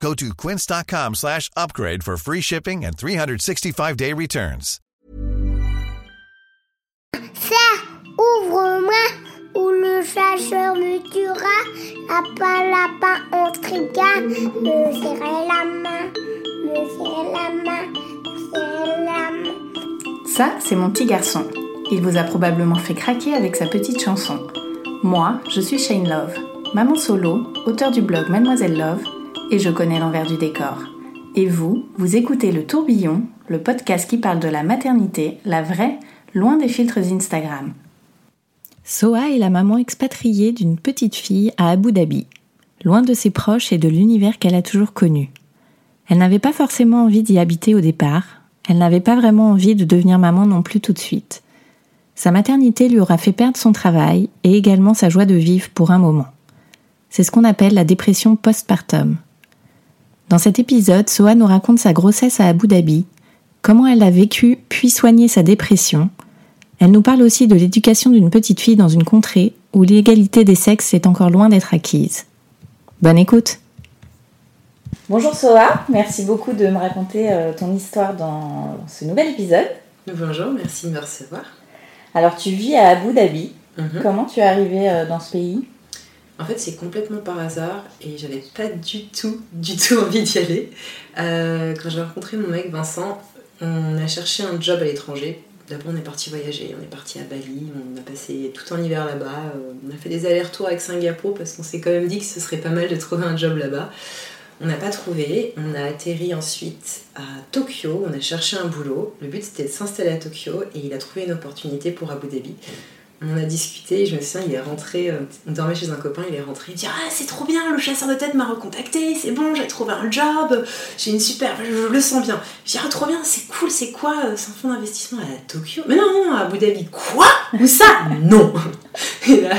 Go to quince.com slash upgrade for free shipping and 365-day returns. Ça, ouvre-moi, ou le chasseur me tuera. Lapin, lapin, on triga. Me serrer la main, me serrer la main, me serrer la main. Ça, c'est mon petit garçon. Il vous a probablement fait craquer avec sa petite chanson. Moi, je suis Shane Love, maman solo, auteur du blog Mademoiselle Love, et je connais l'envers du décor. Et vous, vous écoutez Le Tourbillon, le podcast qui parle de la maternité, la vraie, loin des filtres Instagram. Soa est la maman expatriée d'une petite fille à Abu Dhabi, loin de ses proches et de l'univers qu'elle a toujours connu. Elle n'avait pas forcément envie d'y habiter au départ, elle n'avait pas vraiment envie de devenir maman non plus tout de suite. Sa maternité lui aura fait perdre son travail et également sa joie de vivre pour un moment. C'est ce qu'on appelle la dépression postpartum. Dans cet épisode, Soa nous raconte sa grossesse à Abu Dhabi, comment elle a vécu puis soigné sa dépression. Elle nous parle aussi de l'éducation d'une petite fille dans une contrée où l'égalité des sexes est encore loin d'être acquise. Bonne écoute Bonjour Soa, merci beaucoup de me raconter euh, ton histoire dans ce nouvel épisode. Bonjour, merci de me recevoir. Alors tu vis à Abu Dhabi. Mhm. Comment tu es arrivée euh, dans ce pays? En fait, c'est complètement par hasard et j'avais pas du tout, du tout envie d'y aller. Euh, quand j'ai rencontré mon mec Vincent, on a cherché un job à l'étranger. D'abord, on est parti voyager, on est parti à Bali, on a passé tout un hiver là-bas. euh, On a fait des allers-retours avec Singapour parce qu'on s'est quand même dit que ce serait pas mal de trouver un job là-bas. On n'a pas trouvé, on a atterri ensuite à Tokyo, on a cherché un boulot. Le but c'était de s'installer à Tokyo et il a trouvé une opportunité pour Abu Dhabi. On a discuté, je me souviens, il est rentré, euh, on dormait chez un copain, il est rentré, il dit Ah, c'est trop bien, le chasseur de tête m'a recontacté, c'est bon, j'ai trouvé un job, j'ai une super, je, le sens bien. Je dis Ah, trop bien, c'est cool, c'est quoi euh, C'est fonds d'investissement à Tokyo? Mais non, non, à Abu Dhabi. Quoi? Où ça? Non Et là,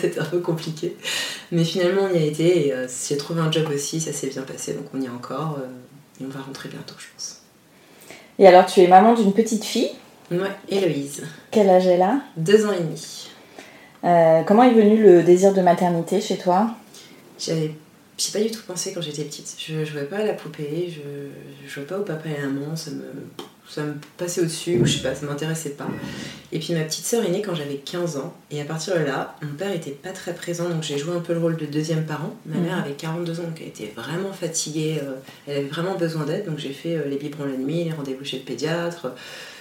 c'était un peu compliqué. Mais finalement, on y a été et euh, j'ai trouvé un job aussi, ça s'est bien passé, donc on y est encore et on va rentrer bientôt, je pense. Et alors tu es maman d'une petite fille? Ouais, Héloïse, Quel âge elle a deux ans et demi. Euh, Comment est venu le désir de maternité chez toi? J'avais j'ai pas du tout pensé quand j'étais petite. Je jouais pas à la poupée, je, je jouais pas au papa et à la maman, ça me, ça me passait au-dessus, ou je sais pas, ça m'intéressait pas. Et puis ma petite sœur est née quand j'avais 15 ans, et à partir de là, mon père était pas très présent, donc j'ai joué un peu le rôle de deuxième parent. Ma mère Mhm. avait 42 ans, donc elle était vraiment fatiguée, euh, elle avait vraiment besoin d'aide, donc j'ai fait euh, les biberons la nuit, les rendez-vous chez le pédiatre.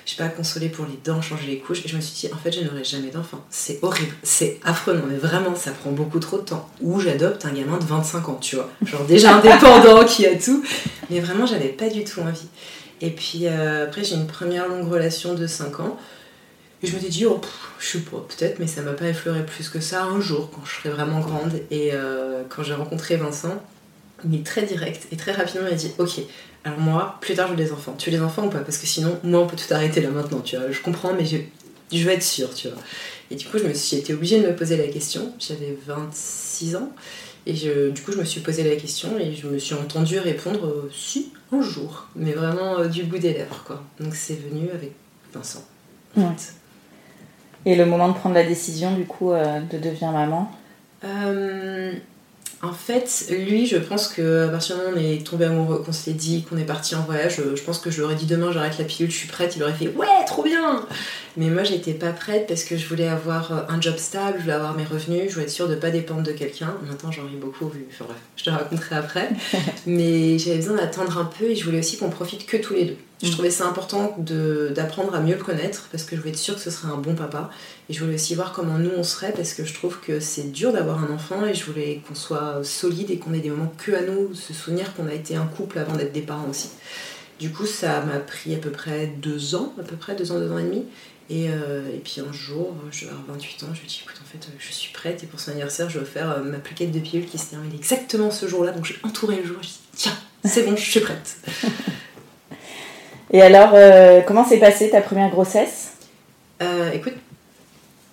Je sais pas, consoler pour les dents, changer les couches. Et je me suis dit, en fait, je n'aurai jamais d'enfant. C'est horrible, c'est affreux. Non, mais vraiment, ça prend beaucoup trop de temps. Ou j'adopte un gamin de 25 ans, tu vois. Genre déjà indépendant, qui a tout. Mais vraiment, j'avais pas du tout envie. Et puis euh, après, j'ai une première longue relation de 5 ans. Et je m'étais dit, oh, pff, je sais pas, peut-être, mais ça m'a pas effleuré plus que ça un jour, quand je serai vraiment grande. Et euh, quand j'ai rencontré Vincent, il est très direct et très rapidement, il a dit, ok, alors moi, plus tard, je veux des enfants. Tu veux des enfants ou pas? Parce que sinon, moi, on peut tout arrêter là maintenant, tu vois. Je comprends, mais je, je veux être sûre, tu vois. Et du coup, je me suis j'ai été obligée de me poser la question. J'avais 26 ans. Et je, du coup, je me suis posé la question et je me suis entendue répondre euh, si, un jour. Mais vraiment euh, du bout des lèvres, quoi. Donc c'est venu avec Vincent. en Ouais. Et le moment de prendre la décision du coup euh, de devenir maman? Euh, en fait, lui, je pense que à partir du moment où on est tombé amoureux, qu'on s'est dit qu'on est parti en voyage, je, je pense que je lui aurais dit demain j'arrête la pilule, je suis prête, il aurait fait ouais, trop bien Mais moi, j'étais pas prête parce que je voulais avoir euh, un job stable, je voulais avoir mes revenus, je voulais être sûre de pas dépendre de quelqu'un. Maintenant, j'en ris beaucoup, vu. Enfin bref, je te raconterai après. Mais j'avais besoin d'attendre un peu et je voulais aussi qu'on profite que tous les deux. Je Mm. trouvais ça important d'apprendre à mieux le connaître parce que je voulais être sûre que ce serait un bon papa. Et je voulais aussi voir comment nous on serait parce que je trouve que c'est dur d'avoir un enfant et je voulais qu'on soit solide et qu'on ait des moments que à nous, se souvenir qu'on a été un couple avant d'être des parents aussi. Du coup, ça m'a pris à peu près deux ans, à peu près deux ans, deux ans et demi. Et, euh, et puis un jour, je vais avoir 28 ans, je me dis écoute, en fait, euh, je suis prête et pour son anniversaire, je vais faire euh, ma plaquette de pilule qui se termine exactement ce jour-là. Donc j'ai entouré le jour, je dis tiens, c'est bon, je suis prête. Et alors, euh, comment s'est passée ta première grossesse? Euh, écoute,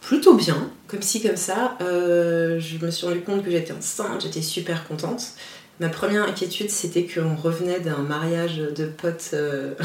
plutôt bien, comme ci, comme ça. Euh, je me suis rendu compte que j'étais enceinte, j'étais super contente. Ma première inquiétude, c'était qu'on revenait d'un mariage de potes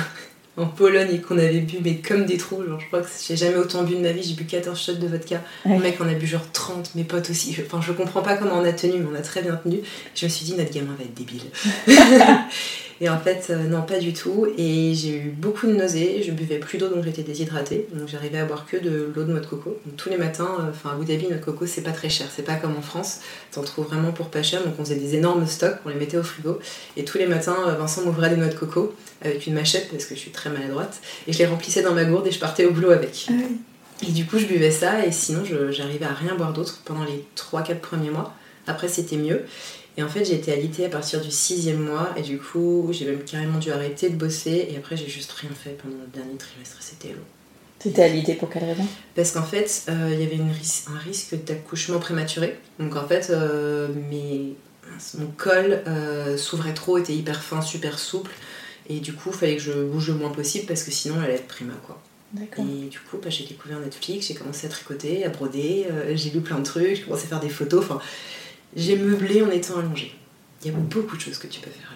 en Pologne et qu'on avait bu, mais comme des trous. Genre, je crois que j'ai jamais autant bu de ma vie, j'ai bu 14 shots de vodka. Ouais. Le mec en a bu genre 30, mes potes aussi. Enfin, je comprends pas comment on a tenu, mais on a très bien tenu. Je me suis dit, notre gamin va être débile. et en fait, euh, non, pas du tout. Et j'ai eu beaucoup de nausées, je buvais plus d'eau, donc j'étais déshydratée. Donc j'arrivais à boire que de l'eau de noix de coco. Donc tous les matins, euh, enfin à Abu Dhabi, notre coco, c'est pas très cher. C'est pas comme en France. T'en trouves vraiment pour pas cher. Donc on faisait des énormes stocks, on les mettait au frigo. Et tous les matins, euh, Vincent m'ouvrait des noix de coco avec une machette, parce que je suis très maladroite. Et je les remplissais dans ma gourde et je partais au boulot avec. Et du coup, je buvais ça et sinon, j'arrivais à rien boire d'autre pendant les 3-4 premiers mois. Après, c'était mieux. Et en fait, j'ai été alitée à partir du sixième mois et du coup, j'ai même carrément dû arrêter de bosser et après, j'ai juste rien fait pendant le dernier trimestre. C'était long. T'étais alitée pour quelle raison? Parce qu'en fait, euh, il y avait une ris- un risque d'accouchement prématuré. Donc en fait, euh, mes- mon col euh, s'ouvrait trop, était hyper fin, super souple. Et du coup, il fallait que je bouge le moins possible parce que sinon, elle allait être prima, quoi. Et du coup, bah, j'ai découvert Netflix, j'ai commencé à tricoter, à broder, j'ai lu plein de trucs, j'ai commencé à faire des photos. Enfin, j'ai meublé en étant allongée. Il y a beaucoup de choses que tu peux faire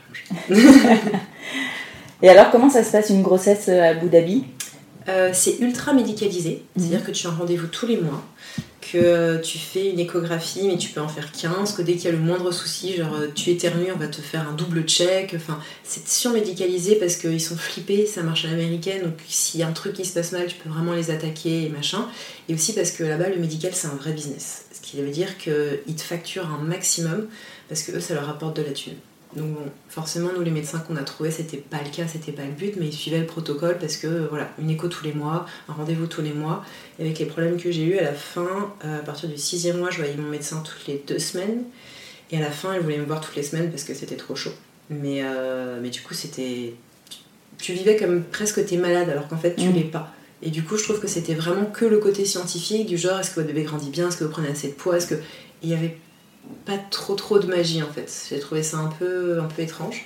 allongée. Et alors, comment ça se passe une grossesse à Abu Dhabi? Euh, c'est ultra médicalisé, c'est-à-dire que tu as un rendez-vous tous les mois, que tu fais une échographie, mais tu peux en faire 15, que dès qu'il y a le moindre souci, genre euh, tu éternues, on va te faire un double check. Enfin, c'est surmédicalisé parce qu'ils sont flippés, ça marche à l'américaine, donc s'il y a un truc qui se passe mal, tu peux vraiment les attaquer et machin. Et aussi parce que là-bas, le médical, c'est un vrai business. Ce qui veut dire qu'ils te facturent un maximum parce que eux, ça leur rapporte de la thune. Donc bon, forcément, nous les médecins qu'on a trouvés, c'était pas le cas, c'était pas le but, mais ils suivaient le protocole parce que voilà, une écho tous les mois, un rendez-vous tous les mois. Et avec les problèmes que j'ai eu à la fin, euh, à partir du sixième mois, je voyais mon médecin toutes les deux semaines. Et à la fin, il voulait me voir toutes les semaines parce que c'était trop chaud. Mais, euh, mais du coup, c'était. Tu vivais comme presque t'es malade alors qu'en fait, tu Mm. l'es pas. Et du coup, je trouve que c'était vraiment que le côté scientifique, du genre est-ce que votre bébé grandit bien, est-ce que vous prenez assez de poids, est-ce que. Il y avait pas trop trop de magie en fait. J'ai trouvé ça un peu, un peu étrange.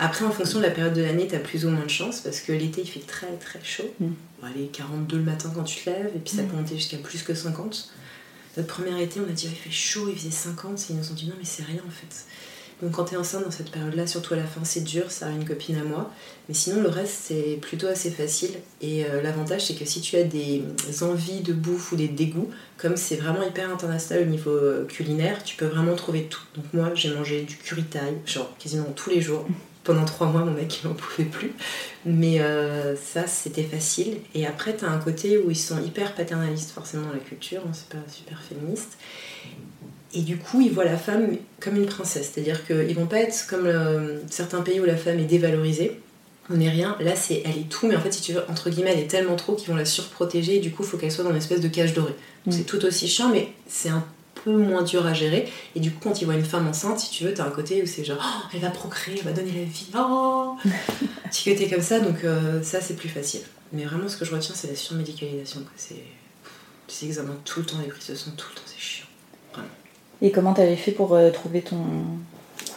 Après, en fonction de la période de l'année, t'as plus ou moins de chance parce que l'été il fait très très chaud. Mm. Bon, allez, 42 le matin quand tu te lèves et puis ça peut monter jusqu'à plus que 50. Notre premier été, on a dit oh, il fait chaud, il faisait 50 et ils nous ont dit non, mais c'est rien en fait. Donc quand t'es enceinte dans cette période-là, surtout à la fin, c'est dur, ça a une copine à moi. Mais sinon, le reste, c'est plutôt assez facile. Et euh, l'avantage, c'est que si tu as des envies de bouffe ou des dégoûts, comme c'est vraiment hyper international au niveau euh, culinaire, tu peux vraiment trouver tout. Donc moi, j'ai mangé du curry thaï, genre quasiment tous les jours. Pendant trois mois, mon mec, il n'en pouvait plus. Mais euh, ça, c'était facile. Et après, tu as un côté où ils sont hyper paternalistes, forcément, dans la culture. hein, c'est pas super féministe. Et du coup, ils voient la femme comme une princesse. C'est-à-dire qu'ils vont pas être comme euh, certains pays où la femme est dévalorisée. On n'est rien. Là, c'est elle est tout, mais en fait, si tu veux, entre guillemets, elle est tellement trop qu'ils vont la surprotéger. Et du coup, il faut qu'elle soit dans une espèce de cage dorée. Donc, Mm. C'est tout aussi chiant, mais c'est un peu moins dur à gérer. Et du coup, quand ils voient une femme enceinte, si tu veux, t'as un côté où c'est genre, Oh, elle va procréer, elle va donner la vie. Oh que t'es comme ça, donc euh, ça, c'est plus facile. Mais vraiment, ce que je retiens, c'est la surmédicalisation. C'est des examens tout le temps, des prises de sang tout le temps, c'est. Et comment t'avais fait pour euh, trouver ton,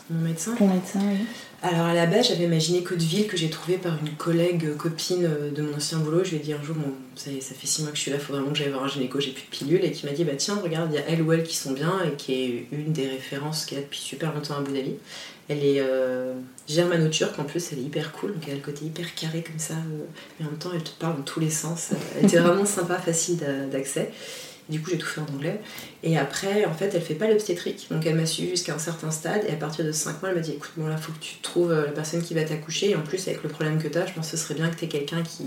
Mon médecin ton médecin oui Alors à la base, j'avais ma gynéco de ville que j'ai trouvée par une collègue euh, copine euh, de mon ancien boulot. Je lui ai dit un jour, bon, ça, fait six mois que je suis là, faut vraiment que j'aille voir un gynéco, j'ai plus de pilules. Et qui m'a dit, bah tiens, regarde, il y a elle ou elle qui sont bien et qui est une des références est là depuis super longtemps à Abu Dhabi. Elle est euh, germano-turque en plus, elle est hyper cool, donc elle a le côté hyper carré comme ça, euh, mais en même temps elle te parle dans tous les sens. Elle était vraiment sympa, facile d'a- d'accès. Du coup, j'ai tout fait en anglais. Et après, en fait, elle fait pas l'obstétrique. Donc, elle m'a suivi jusqu'à un certain stade. Et à partir de 5 mois, elle m'a dit écoute, bon, là, faut que tu trouves euh, la personne qui va t'accoucher. Et en plus, avec le problème que tu as, je pense que ce serait bien que tu aies quelqu'un qui,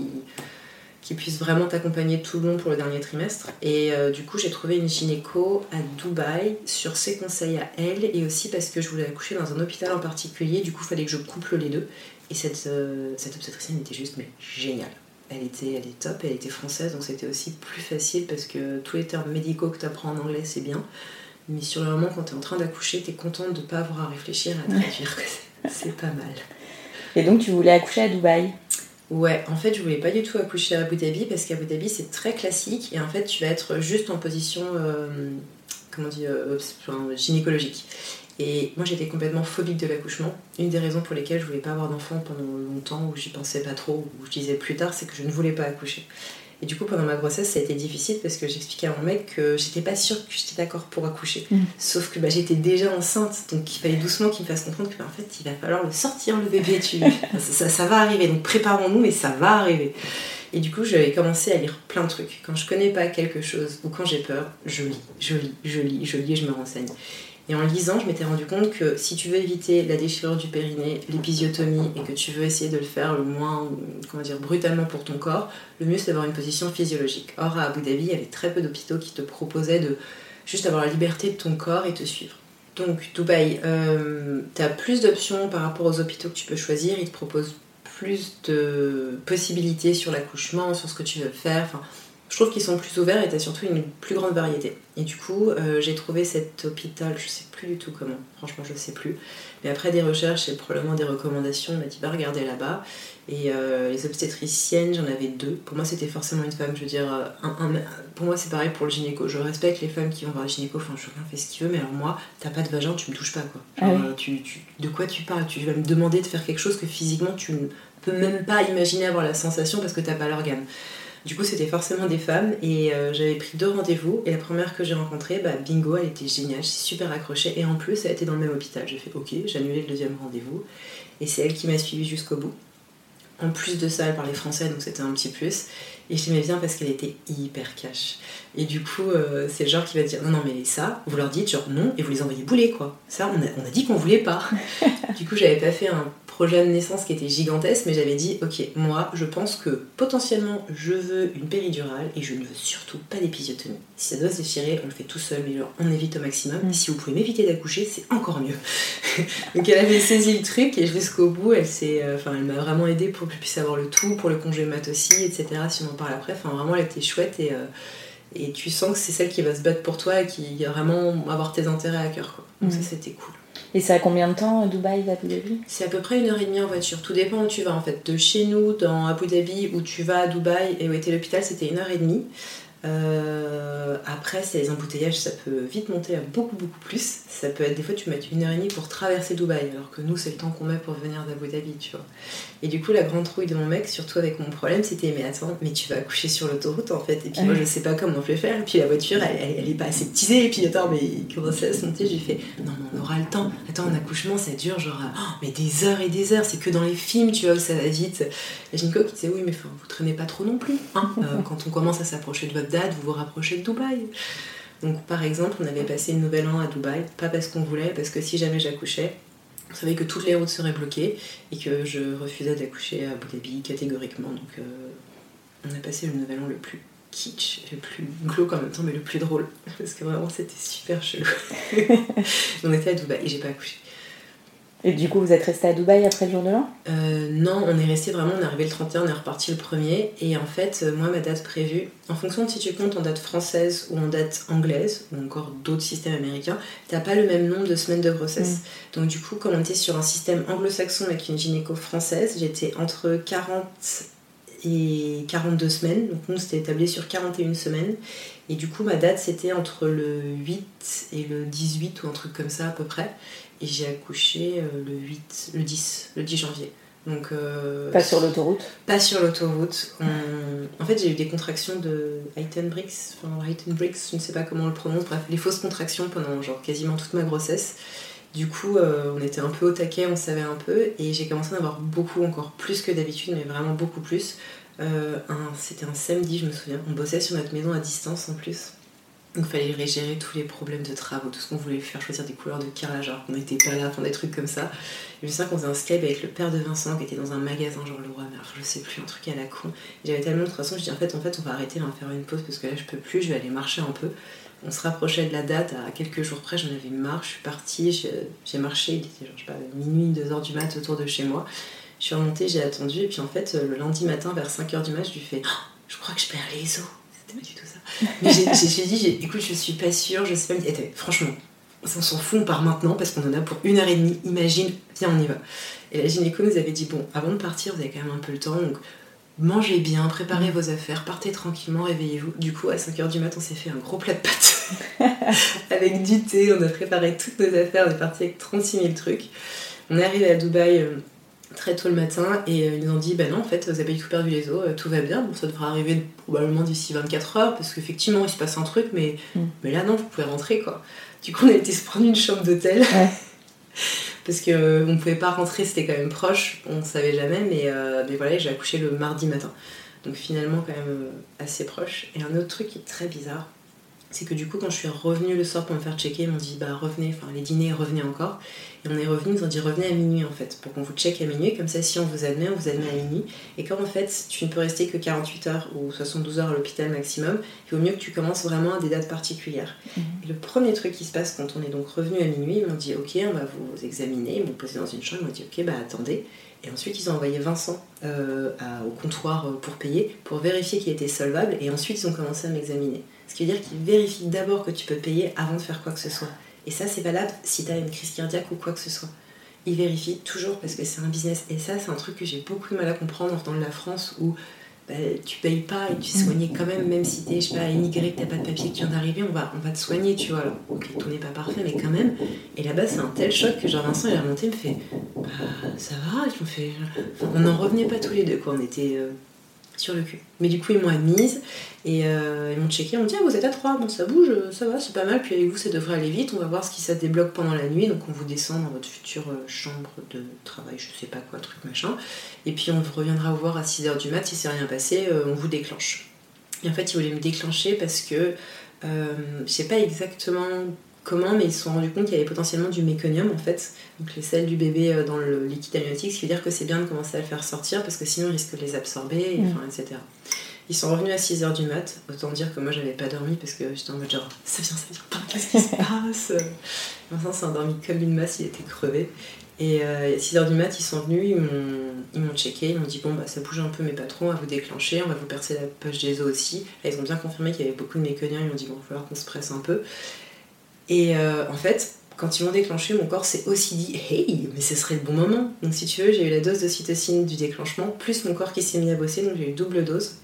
puisse vraiment t'accompagner tout le long pour le dernier trimestre. Et euh, du coup, j'ai trouvé une gynéco à Dubaï sur ses conseils à elle. Et aussi parce que je voulais accoucher dans un hôpital en particulier. Du coup, il fallait que je couple les deux. Et cette, euh, cette obstétricienne était juste mais géniale. Elle était, elle est top, elle était française, donc c'était aussi plus facile parce que tous les termes médicaux que tu apprends en anglais, c'est bien. Mais sur le moment, quand tu es en train d'accoucher, tu es contente de ne pas avoir à réfléchir à traduire. c'est- pas mal. Et donc tu voulais accoucher à Dubaï? Ouais, en fait, je voulais pas du tout accoucher à Abu Dhabi parce qu'Abu Dhabi c'est très classique et en fait, tu vas être juste en position, euh, comment on dit, euh, gynécologique. Et moi j'étais complètement phobique de l'accouchement. Une des raisons pour lesquelles je voulais pas avoir d'enfant pendant longtemps, où j'y pensais pas trop, où je disais plus tard, c'est que je ne voulais pas accoucher. Et du coup, pendant ma grossesse, ça a été difficile parce que j'expliquais à mon mec que j'étais pas sûre que j'étais d'accord pour accoucher. Mm. Sauf que bah, j'étais déjà enceinte, donc il fallait doucement qu'il me fasse comprendre que bah, en fait, il va falloir le sortir le bébé. Tu... ça, ça va arriver, donc préparons-nous, mais ça va arriver. Et du coup, j'avais commencé à lire plein de trucs. Quand je connais pas quelque chose ou quand j'ai peur, je lis, je lis, je lis, je lis et je me renseigne. Et en lisant, je m'étais rendu compte que si tu veux éviter la déchirure du périnée, l'épisiotomie, et que tu veux essayer de le faire le moins, comment dire, brutalement pour ton corps, le mieux c'est d'avoir une position physiologique. Or, à Abu Dhabi, il y avait très peu d'hôpitaux qui te proposaient de juste avoir la liberté de ton corps et te suivre. Donc, Dubaï, euh, tu as plus d'options par rapport aux hôpitaux que tu peux choisir. Ils te proposent plus de possibilités sur l'accouchement, sur ce que tu veux faire. Je trouve qu'ils sont plus ouverts et tu as surtout une plus grande variété. Et du coup, euh, j'ai trouvé cet hôpital, je sais plus du tout comment, franchement, je sais plus. Mais après des recherches et probablement des recommandations, on m'a dit va regarder là-bas. Et euh, les obstétriciennes, j'en avais deux. Pour moi, c'était forcément une femme. Je veux dire, euh, un, un- pour moi, c'est pareil pour le gynéco. Je respecte les femmes qui vont voir le gynéco. Enfin, chacun fait ce qu'il veut. Mais alors, moi, t'as pas de vagin, tu me touches pas, quoi. Ah Genre, oui. tu, tu- de quoi tu parles? Tu vas me demander de faire quelque chose que physiquement, tu ne peux même pas imaginer avoir la sensation parce que t'as pas l'organe. Du coup, c'était forcément des femmes et euh, j'avais pris deux rendez-vous. Et la première que j'ai rencontrée, bah, bingo, elle était géniale, super accroché. Et en plus, elle était dans le même hôpital. J'ai fait OK, j'ai annulé le deuxième rendez-vous. Et c'est elle qui m'a suivi jusqu'au bout. En plus de ça, elle parlait français, donc c'était un petit plus. Et je l'aimais bien parce qu'elle était hyper cash. Et du coup, euh, c'est le genre qui va dire non, non, mais ça, vous leur dites genre non, et vous les envoyez bouler quoi. Ça, on a, on a dit qu'on voulait pas. du coup, j'avais pas fait un projet de naissance qui était gigantesque, mais j'avais dit ok, moi, je pense que potentiellement, je veux une péridurale et je ne veux surtout pas d'épisiotomie. Si ça doit se déchirer, on le fait tout seul, mais genre, on évite au maximum. Mm. Et si vous pouvez m'éviter d'accoucher, c'est encore mieux. Donc elle avait saisi le truc et jusqu'au bout, elle euh, elle m'a vraiment aidée pour que je puisse avoir le tout, pour le congé mat aussi, etc. Si on parle après, enfin vraiment, elle était chouette et euh, et tu sens que c'est celle qui va se battre pour toi et qui va vraiment avoir tes intérêts à cœur. Quoi. Donc ça, c'était cool. Et c'est à combien de temps euh, Dubaï, Abu Dhabi? C'est à peu près une heure et demie en voiture. Tout dépend où tu vas en fait. De chez nous, dans Abu Dhabi, où tu vas à Dubaï et où était l'hôpital, c'était une heure et demie. Euh, après, c'est les embouteillages, ça peut vite monter à beaucoup beaucoup plus. Ça peut être des fois tu mets une heure et demie pour traverser Dubaï, alors que nous c'est le temps qu'on met pour venir d'Abu Dhabi, tu vois. Et du coup, la grande trouille de mon mec, surtout avec mon problème, c'était mais attends, mais tu vas accoucher sur l'autoroute en fait. Et puis moi je sais pas comment je vais faire. Et puis la voiture, elle, elle, elle est pas aseptisée. Et puis attends, mais il commençait à se monter. J'ai fait non, mais on aura le temps. Attends, un accouchement ça dure genre oh, mais des heures et des heures. C'est que dans les films, tu vois, où ça va vite. Et gynéco qui disait oui, mais faut- vous traînez pas trop non plus. hein. Euh, quand on commence à s'approcher de votre vous vous rapprochez de Dubaï. Donc par exemple, on avait passé le nouvel an à Dubaï, pas parce qu'on voulait, parce que si jamais j'accouchais, on savait que toutes les routes seraient bloquées et que je refusais d'accoucher à Abu Dhabi catégoriquement. Donc euh, on a passé le nouvel an le plus kitsch, le plus glauque en même mais le plus drôle. Parce que vraiment c'était super chelou. on était à Dubaï et j'ai pas accouché. Et du coup, vous êtes resté à Dubaï après le jour de l'an? Euh, non, on est resté vraiment, on est arrivé le 31, on est reparti le 1er. Et en fait, euh, moi, ma date prévue, en fonction de si tu comptes en date française ou en date anglaise, ou encore d'autres systèmes américains, t'as pas le même nombre de semaines de grossesse. Donc, du coup, comme on était sur un système anglo-saxon avec une gynéco française, j'étais entre 40 et 42 semaines. Donc, nous, c'était établi sur 41 semaines. Et du coup, ma date, c'était entre le 8 et le 18 ou un truc comme ça à peu près. Et j'ai accouché euh, le 8, le 10, le 10 janvier. Donc, euh, Pas sur l'autoroute? pas sur l'autoroute. On- En fait, j'ai eu des contractions de Heitenbrix, enfin je ne sais pas comment on le prononce, bref, les fausses contractions pendant genre quasiment toute ma grossesse. Du coup, euh, on était un peu au taquet, on savait un peu, et j'ai commencé à en avoir beaucoup, encore plus que d'habitude, mais vraiment beaucoup plus. Euh, C'était un samedi, je me souviens. On bossait sur notre maison à distance en plus. Donc, il fallait gérer tous les problèmes de travaux, tout ce qu'on voulait faire choisir des couleurs de carrelage, alors qu'on n'était pas là, enfin des trucs comme ça. Je me qu'on faisait un Skype avec le père de Vincent qui était dans un magasin, genre le roi mais je sais plus, un truc à la con. J'avais tellement de façon, je dis en fait, en fait, on va arrêter, on va faire une pause parce que là, je peux plus, je vais aller marcher un peu. On se rapprochait de la date à quelques jours près, j'en avais marre, je suis partie, j'ai marché, il était genre, je sais minuit, 2h du mat autour de chez moi. Je suis remontée, j'ai attendu, et puis en fait, le lundi matin, vers 5h du mat, je lui fais Oh, Je crois que je perds les os. Pas du tout ça. Mais j'ai- dit Écoute, je suis pas sûre, je sais pas. Était, franchement, on s'en fout, on part maintenant parce qu'on en a pour une heure et demie. Imagine, viens, on y va. Et la gynéco nous avait dit Bon, avant de partir, vous avez quand même un peu le temps, donc mangez bien, préparez vos affaires, partez tranquillement, réveillez-vous. Du coup, à 5h du matin, on s'est fait un gros plat de pâtes avec du thé, on a préparé toutes nos affaires, on est parti avec 36 000 trucs. On est arrivé à Dubaï euh, très tôt le matin et euh, ils nous ont dit bah non en fait vous avez pas tout perdu les os, euh, tout va bien, bon, ça devrait arriver probablement d'ici 24 heures parce qu'effectivement il se passe un truc mais, Mm. mais là non vous pouvez rentrer quoi. Du coup on a été se prendre une chambre d'hôtel Ouais. parce que euh, on pouvait pas rentrer c'était quand même proche, on savait jamais mais, euh, mais voilà j'ai accouché le mardi matin. Donc finalement quand même assez proche. Et un autre truc qui est très bizarre, c'est que du coup quand je suis revenue le soir pour me faire checker, ils m'ont dit bah revenez, enfin les dîners revenez encore. Et on est revenu, ils ont dit revenez à minuit en fait, pour qu'on vous check à minuit, comme ça si on vous admet, on vous admet à minuit. Et comme en fait tu ne peux rester que 48 heures ou 72 heures à l'hôpital maximum, il vaut mieux que tu commences vraiment à des dates particulières. Et le premier truc qui se passe quand on est donc revenu à minuit, ils m'ont dit ok on va vous examiner, ils m'ont posé dans une chambre, ils m'ont dit ok bah attendez. Et ensuite ils ont envoyé Vincent euh, à- au comptoir euh, pour payer, pour vérifier qu'il était solvable, et ensuite ils ont commencé à m'examiner. Ce qui veut dire qu'ils vérifient d'abord que tu peux payer avant de faire quoi que ce soit. Et ça, c'est valable si tu as une crise cardiaque ou quoi que ce soit. Ils vérifient toujours parce que c'est un business. Et ça, c'est un truc que j'ai beaucoup de mal à comprendre dans la France où bah, tu payes pas et tu es quand même, même si t'es, je sais pas, immigré, que t'as pas de papier qui vient d'arriver, on va, on va te soigner, tu vois. Alors, ok, tout n'est pas parfait, mais quand même. Et là-bas, c'est un tel choc que genre Vincent, il est remonté, il me fait, bah, ça va, on n'en revenait pas tous les deux, quoi. On était euh, sur le cul. Mais du coup, ils m'ont admise et euh, ils m'ont checké. Ils m'ont dit, ah, vous êtes à 3, bon, ça bouge, euh, ça va, c'est pas mal. Puis avec vous, ça devrait aller vite. On va voir ce qui ça débloque pendant la nuit. Donc, on vous descend dans votre future euh, chambre de travail, je sais pas quoi, truc machin. Et puis, on reviendra voir à 6h du mat. Si c'est rien passé, euh, on vous déclenche. Et en fait, ils voulaient me déclencher parce que je sais pas exactement comment, mais ils se sont rendus compte qu'il y avait potentiellement du méconium en fait, donc les selles du bébé euh, dans le liquide amniotique, ce qui veut dire que c'est bien de commencer à le faire sortir parce que sinon ils risquent de les absorber, et, Mm. enfin, etc. Ils sont revenus à 6h du mat, autant dire que moi j'avais pas dormi parce que j'étais en mode genre ça vient, ça vient pas, qu'est-ce qui se passe? Vincent s'est endormi comme une masse, il était crevé. Et euh, à 6h du mat, ils sont venus, ils m'ont, ils m'ont checké, ils m'ont dit bon bah ça bouge un peu mais pas trop, on va vous déclencher, on va vous percer la poche des os aussi. Là ils ont bien confirmé qu'il y avait beaucoup de méconium, ils m'ont dit bon il va falloir qu'on se presse un peu. Et euh, en fait, quand ils m'ont déclenché, mon corps s'est aussi dit hey, mais ce serait le bon moment. Donc si tu veux, j'ai eu la dose d'ocytocine du déclenchement, plus mon corps qui s'est mis à bosser, donc j'ai eu double dose.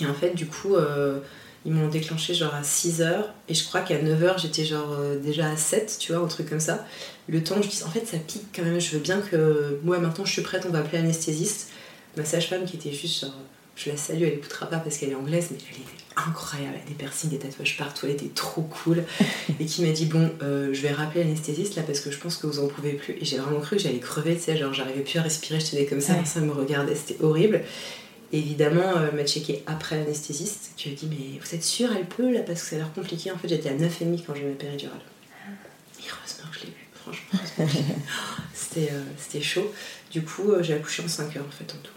Et en fait, du coup, euh, ils m'ont déclenché genre à 6h, et je crois qu'à 9h, j'étais genre euh, déjà à 7, tu vois, un truc comme ça. Le temps, je dis, en fait, ça pique quand même, je veux bien que. Moi, maintenant, je suis prête, on va appeler l'anesthésiste. Ma sage-femme qui était juste genre. Je la salue, elle écoutera pas parce qu'elle est anglaise, mais elle était incroyable, elle a des piercings, des tatouages partout, elle était trop cool. et qui m'a dit Bon, euh, je vais rappeler l'anesthésiste là parce que je pense que vous en pouvez plus. Et j'ai vraiment cru que j'allais crever, tu sais, genre j'arrivais plus à respirer, je tenais comme ça, Ouais. ça me regardait, c'était horrible. Et évidemment, euh, elle m'a checké après l'anesthésiste qui m'a dit Mais vous êtes sûre, elle peut là Parce que ça a l'air compliqué. En fait, j'étais à 9,5 quand j'ai eu ma péridurale. Et heureusement que je l'ai vu, franchement. C'était euh, c'était chaud. Du coup, j'ai accouché en 5 heures en fait en tout.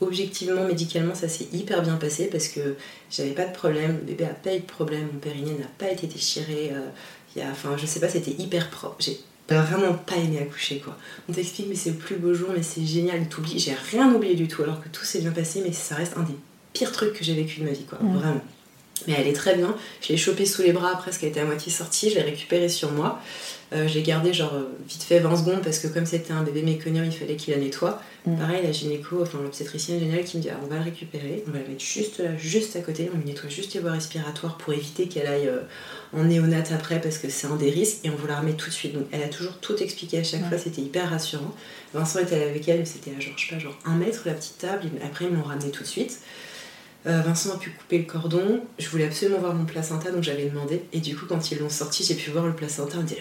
Objectivement, médicalement, ça s'est hyper bien passé parce que j'avais pas de problème, le bébé a pas eu de problème, mon périnée n'a pas été déchiré. euh, il y a, enfin, je sais pas, c'était hyper propre. J'ai vraiment pas aimé accoucher quoi. On t'explique, mais c'est le plus beau jour, mais c'est génial, t'oublies. J'ai rien oublié du tout alors que tout s'est bien passé, mais ça reste un des pires trucs que j'ai vécu de ma vie quoi, vraiment. Mais elle est très bien. Je l'ai chopée sous les bras après, parce qu'elle était à moitié sortie. Je l'ai récupérée sur moi. Euh, je l'ai gardée genre euh, vite fait 20 secondes parce que comme c'était un bébé méconium, il fallait qu'il la nettoie. Mm. Pareil, la gynéco, enfin l'obstétricienne générale qui me dit ah, on va le récupérer, on va la mettre juste là, juste à côté, on lui nettoie juste les voies respiratoires pour éviter qu'elle aille euh, en néonate après parce que c'est un des risques et on vous la remet tout de suite. Donc elle a toujours tout expliqué à chaque Ouais. fois, c'était hyper rassurant. Vincent était avec elle, c'était à genre, je sais pas, genre un mètre la petite table, après ils m'ont ramené tout de suite. Euh, Vincent a pu couper le cordon. Je voulais absolument voir mon placenta, donc j'avais demandé. Et du coup, quand ils l'ont sorti, j'ai pu voir le placenta. On me Wow,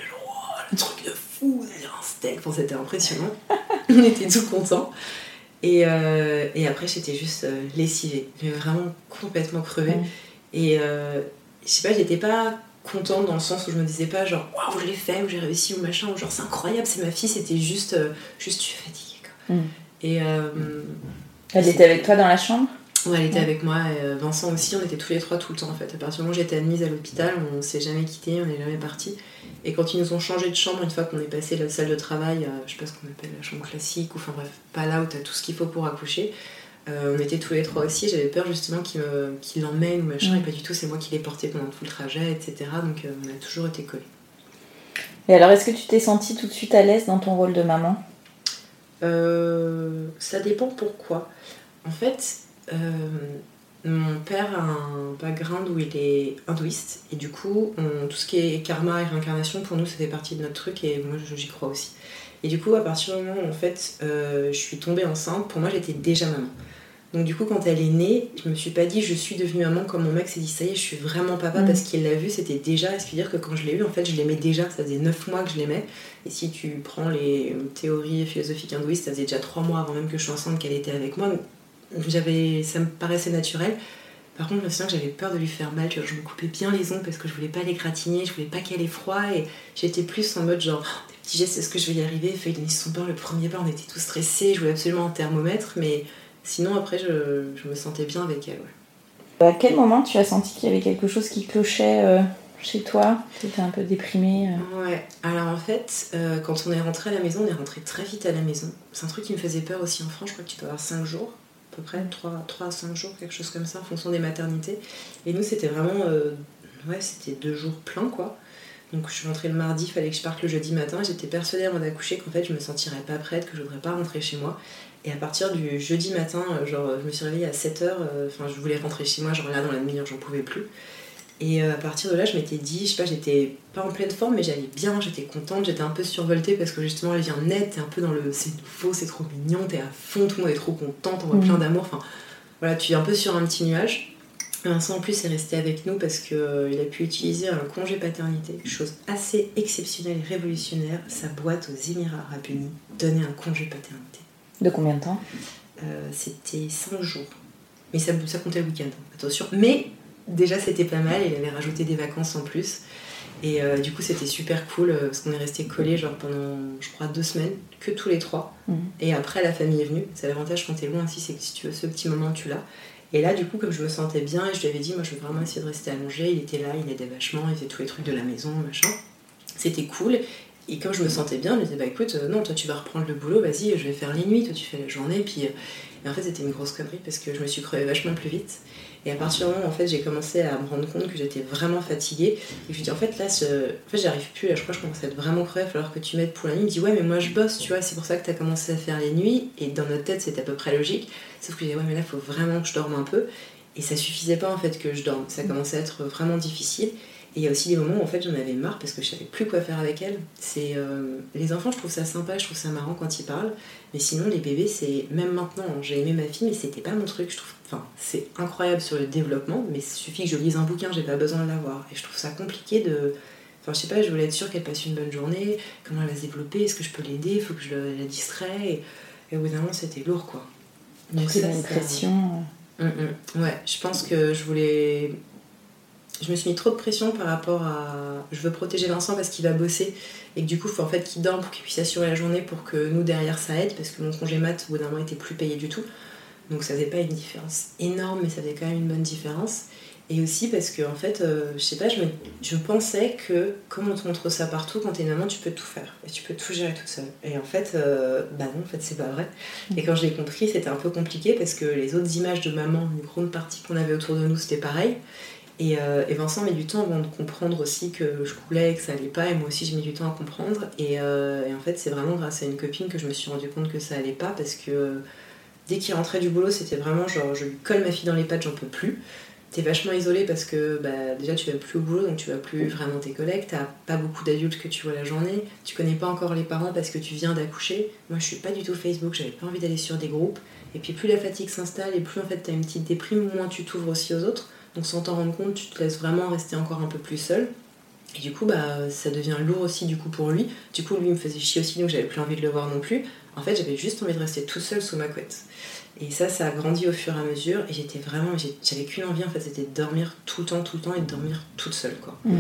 le truc de fou, un steak. Enfin, c'était impressionnant. on était tout contents. Et, euh, et après, j'étais juste euh, lessivée. J'ai vraiment complètement crevé. Ouais. Et euh, je sais pas, j'étais pas contente dans le sens où je me disais pas genre waouh, je l'ai fait, ou j'ai réussi, ou machin, ou genre c'est incroyable, c'est ma fille. C'était juste, juste, je suis fatiguée. Quoi. Mm. Et. Elle était avec toi dans la chambre? Ouais, elle était Ouais. avec moi et euh, Vincent aussi, on était tous les trois tout le temps en fait. À partir du moment où j'étais admise à l'hôpital, on s'est jamais quitté, on n'est jamais parti. Et quand ils nous ont changé de chambre, une fois qu'on est passé la salle de travail, à, je sais pas ce qu'on appelle la chambre classique, ou enfin bref, pas là où t'as tout ce qu'il faut pour accoucher, euh, on était tous les trois aussi. J'avais peur justement qu'il qu'il l'emmène ou machin, Ouais. et pas du tout, c'est moi qui l'ai porté pendant tout le trajet, etc. Donc euh, on a toujours été collés. Et alors, est-ce que tu t'es sentie tout de suite à l'aise dans ton rôle de maman? Euh, ça dépend pourquoi. En fait, euh, mon père a un background où il est hindouiste et du coup, on- tout ce qui est karma et réincarnation, pour nous, ça fait partie de notre truc et moi, j'y crois aussi. Et du coup, à partir du moment où en fait, euh, je suis tombée enceinte, pour moi, j'étais déjà maman. Donc du coup, quand elle est née, je me suis pas dit je suis devenue maman comme mon mec s'est dit ça y est, je suis vraiment papa Mm. parce qu'il l'a vu, c'était déjà, ce qui veut dire que quand je l'ai eu, en fait, je l'aimais déjà, ça faisait 9 mois que je l'aimais. Et si tu prends les théories philosophiques hindouistes, ça faisait déjà 3 mois avant même que je sois enceinte qu'elle était avec moi. J'avais, ça me paraissait naturel. Par contre, je me souviens que j'avais peur de lui faire mal, je me coupais bien les ongles parce que je voulais pas les gratiner, je voulais pas qu'elle ait froid et j'étais plus en mode genre, Oh, des petits gestes, est-ce que je vais y arriver? Il fallait donner son pain le premier pas, on était tous stressés, je voulais absolument un thermomètre, mais sinon après je, je me sentais bien avec elle. ouais. À quel moment tu as senti qu'il y avait quelque chose qui clochait euh, chez toi? Tu étais un peu déprimée euh? Ouais, alors en fait, euh, quand on est rentré à la maison, on est rentré très vite à la maison. C'est un truc qui me faisait peur aussi en France, je crois que tu peux avoir 5 jours, peu près 3, 3 à 5 jours, quelque chose comme ça, en fonction des maternités. Et nous, c'était vraiment. euh, ouais, c'était deux jours pleins quoi. Donc je suis rentrée le mardi, il fallait que je parte le jeudi matin. J'étais persuadée avant d'accoucher qu'en fait je me sentirais pas prête, que je voudrais pas rentrer chez moi. Et à partir du jeudi matin, euh, genre je me suis réveillée à 7h, enfin je voulais rentrer chez moi, genre là dans la demi-heure j'en pouvais plus. Et euh, à partir de là, je m'étais dit, je sais pas, j'étais pas en pleine forme, mais j'allais bien, j'étais contente, j'étais un peu survoltée parce que justement, elle vient nette, t'es un peu dans le c'est nouveau, c'est trop mignon, t'es à fond, tout le monde est trop content, t'envoies Mhm. plein d'amour, enfin voilà, tu es un peu sur un petit nuage. Vincent en plus est resté avec nous parce qu'il a pu utiliser un congé paternité, chose assez exceptionnelle et révolutionnaire. Sa boîte aux Émirats Arabes Unis donnait un congé paternité. De combien de temps? Euh, c'était 5 jours. Mais ça, ça comptait le week-end, attention. Mais déjà, c'était pas mal. Il avait rajouté des vacances en plus. Et euh, du coup, c'était super cool euh, parce qu'on est resté collés genre pendant, je crois, deux semaines, que tous les trois. Mhm. Et après, la famille est venue. C'est l'avantage quand t'es loin aussi, c'est que si tu veux ce petit moment, tu l'as. Et là, du coup, comme je me sentais bien et je lui avais dit, moi, je veux vraiment essayer de rester allongée, il était là, il aidait vachement, il faisait tous les trucs de la maison, machin. C'était cool. Et comme je me sentais bien, je me disais, bah écoute, euh, non, toi tu vas reprendre le boulot, vas-y, je vais faire les nuits, toi tu fais la journée. Puis, et en fait, c'était une grosse connerie parce que je me suis crevée vachement plus vite. Et à partir du moment où en fait, j'ai commencé à me rendre compte que j'étais vraiment fatiguée, et je me dit, en fait, là, en fait, j'arrive plus, là, je crois que je commence à être vraiment crevée, il va falloir que tu m'aides pour la nuit. Il me dit, ouais, mais moi je bosse, tu vois, c'est pour ça que tu as commencé à faire les nuits. Et dans notre tête, c'était à peu près logique. Sauf que je disais, ouais, mais là, il faut vraiment que je dorme un peu. Et ça suffisait pas en fait que je dorme. Ça commençait à être vraiment difficile. Et il y a aussi des moments où en fait j'en avais marre parce que je savais plus quoi faire avec elle. Euh, les enfants, je trouve ça sympa, je trouve ça marrant quand ils parlent. Mais sinon les bébés, c'est même maintenant, hein, j'ai aimé ma fille, mais c'était pas mon truc. Je trouve, enfin c'est incroyable sur le développement, mais il suffit que je lise un bouquin, j'ai pas besoin de l'avoir. Et je trouve ça compliqué de Enfin, je sais pas, je voulais être sûre qu'elle passe une bonne journée, comment elle va se développer, est-ce que je peux l'aider, il faut que je la distrais. Et, et au bout d'un moment, c'était lourd quoi. Donc C'est une pression. Mm, mm. Ouais, je pense que je voulais. Je me suis mis trop de pression par rapport à. Je veux protéger Vincent parce qu'il va bosser et que du coup, il faut en fait qu'il dorme pour qu'il puisse assurer la journée pour que nous derrière ça aide parce que mon congé mat au bout d'un moment était plus payé du tout. Donc ça faisait pas une différence énorme, mais ça faisait quand même une bonne différence. Et aussi parce que en fait, euh, je sais pas, je, je pensais que comme on te montre ça partout, quand t'es une maman, tu peux tout faire et tu peux tout gérer toute seule. Et en fait, euh, bah non, en fait, c'est pas vrai. Et quand je l'ai compris, c'était un peu compliqué parce que les autres images de maman, une grande partie qu'on avait autour de nous, c'était pareil. Et, euh, et Vincent met du temps avant de comprendre aussi que je coulais, que ça allait pas, et moi aussi je mets du temps à comprendre. Et, et en fait, c'est vraiment grâce à une copine que je me suis rendu compte que ça allait pas parce que dès qu'il rentrait du boulot, c'était vraiment genre je lui colle ma fille dans les pattes, j'en peux plus. T'es vachement isolé parce que bah, déjà tu vas plus au boulot, donc tu vas plus vraiment tes collègues, t'as pas beaucoup d'adultes que tu vois la journée, tu connais pas encore les parents parce que tu viens d'accoucher. Moi je suis pas du tout Facebook, j'avais pas envie d'aller sur des groupes. Et puis plus la fatigue s'installe et plus en fait t'as une petite déprime, moins tu t'ouvres aussi aux autres. Donc sans t'en rendre compte, tu te laisses vraiment rester encore un peu plus seul. Et du coup, bah, ça devient lourd aussi du coup pour lui. Du coup, lui me faisait chier aussi, donc j'avais plus envie de le voir non plus. En fait, j'avais juste envie de rester tout seul sous ma couette. Et ça, ça a grandi au fur et à mesure. Et j'étais vraiment, j'avais qu'une envie en fait, c'était de dormir tout le temps, tout le temps et de dormir toute seule quoi. Mm.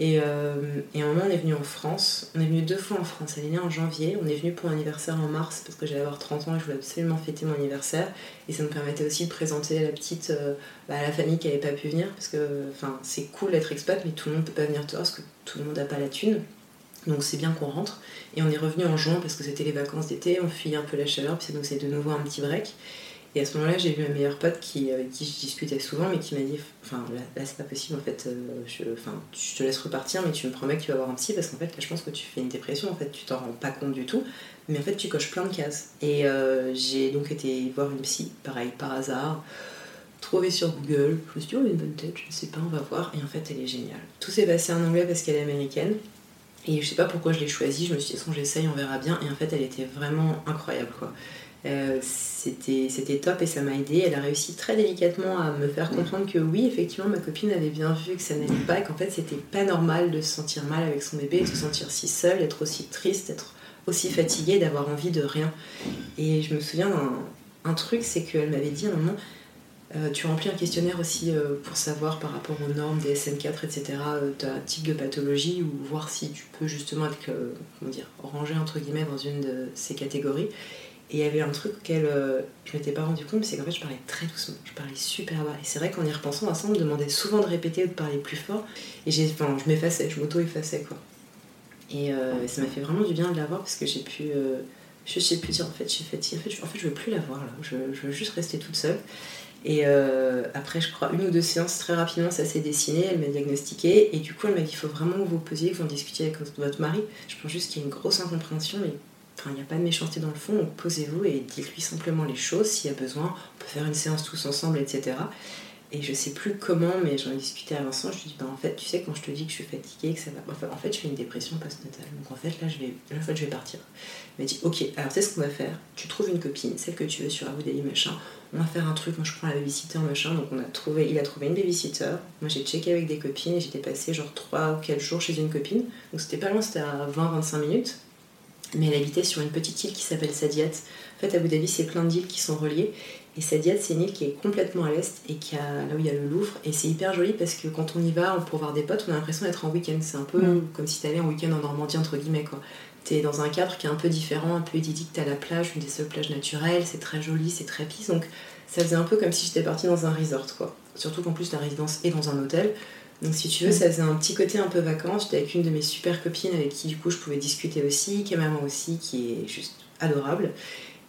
Et, euh, et à un moment, on est venu en France. On est venu deux fois en France. Elle est née en janvier. On est venu pour mon anniversaire en mars parce que j'allais avoir 30 ans et je voulais absolument fêter mon anniversaire. Et ça me permettait aussi de présenter la petite euh, bah, à la famille qui n'avait pas pu venir. Parce que c'est cool d'être expat, mais tout le monde peut pas venir te voir parce que tout le monde n'a pas la thune. Donc c'est bien qu'on rentre. Et on est revenu en juin parce que c'était les vacances d'été. On fuit un peu la chaleur, puis donc c'est de nouveau un petit break. Et à ce moment-là, j'ai vu ma meilleure pote qui, avec qui je discutais souvent, mais qui m'a dit Enfin, là, c'est pas possible, en fait, euh, je, enfin, je te laisse repartir, mais tu me promets que tu vas avoir un psy, parce qu'en fait, là, je pense que tu fais une dépression, en fait, tu t'en rends pas compte du tout, mais en fait, tu coches plein de cases. Et euh, j'ai donc été voir une psy, pareil, par hasard, trouvée sur Google. Je me suis dit, oh, une bonne tête, je sais pas, on va voir. Et en fait, elle est géniale. Tout s'est passé en anglais parce qu'elle est américaine. Et je sais pas pourquoi je l'ai choisie, je me suis dit, son j'essaye, on verra bien. Et en fait, elle était vraiment incroyable, quoi. Euh, c'était top et ça m'a aidé. Elle a réussi très délicatement à me faire comprendre que oui, effectivement, ma copine avait bien vu que ça n'allait pas et qu'en fait, c'était pas normal de se sentir mal avec son bébé, de se sentir si seule, être aussi triste, être aussi fatiguée, d'avoir envie de rien. Et je me souviens d'un un truc, c'est qu'elle m'avait dit à un moment, euh, tu remplis un questionnaire aussi euh, pour savoir par rapport aux normes des SN4, etc., euh, ta type de pathologie ou voir si tu peux justement être, euh, comment dire, rangé entre guillemets dans une de ces catégories. Et il y avait un truc auquel je m'étais pas rendu compte, c'est qu'en fait je parlais très doucement, je parlais super bas. Et c'est vrai qu'en y repensant, Vincent me demandait souvent de répéter ou de parler plus fort. Et j'ai, je m'effaçais, je m'auto-effaçais quoi. Et ça m'a fait vraiment du bien de l'avoir parce que j'ai pu. je sais plus dire en fait, fatiguée. En fait, je, en fait, veux plus la voir je veux juste rester toute seule. Et euh, après, je crois, une ou deux séances, très rapidement, ça s'est dessiné. Elle m'a diagnostiqué. Et du coup, elle m'a dit il faut vraiment que vous posiez, que vous en discutiez avec votre mari. Je pense juste qu'il y a une grosse incompréhension. Mais enfin, il n'y a pas de méchanceté dans le fond. Donc, posez-vous et dites-lui simplement les choses. S'il y a besoin, on peut faire une séance tous ensemble, etc. Et je sais plus comment, mais j'en ai discuté à Vincent. Je lui dit bah, en fait, tu sais, quand je te dis que je suis fatiguée, que ça va. Enfin, en fait, je fais une dépression postnatale. Donc, en fait, là, je vais, en fait, je vais partir. Il m'a dit ok, alors, tu sais ce qu'on va faire? Tu trouves une copine, celle que tu veux sur Abu machin on va faire un truc, moi je prends la babysitter, machin, donc on a trouvé, il a trouvé une babysitter, moi j'ai checké avec des copines et j'étais passée genre 3 ou 4 jours chez une copine, donc c'était pas loin, c'était à 20-25 minutes, mais elle habitait sur une petite île qui s'appelle Sadiat. En fait, Abu Dhabi, c'est plein d'îles qui sont reliées, et Sadiat, c'est une île qui est complètement à l'est et qui a, là où il y a le Louvre, et c'est hyper joli parce que quand on y va pour voir des potes, on a l'impression d'être en week-end, c'est un peu Mm. comme si t'allais en week-end en Normandie, entre guillemets, quoi. T'es dans un cadre qui est un peu différent, un peu idyllique, t'as la plage, une des seules plages naturelles, c'est très joli, c'est très peace, donc ça faisait un peu comme si j'étais partie dans un resort quoi. Surtout qu'en plus la résidence est dans un hôtel. Donc si tu veux, ça faisait un petit côté un peu vacances. J'étais avec une de mes super copines avec qui du coup je pouvais discuter aussi, qui est maman aussi, qui est juste adorable.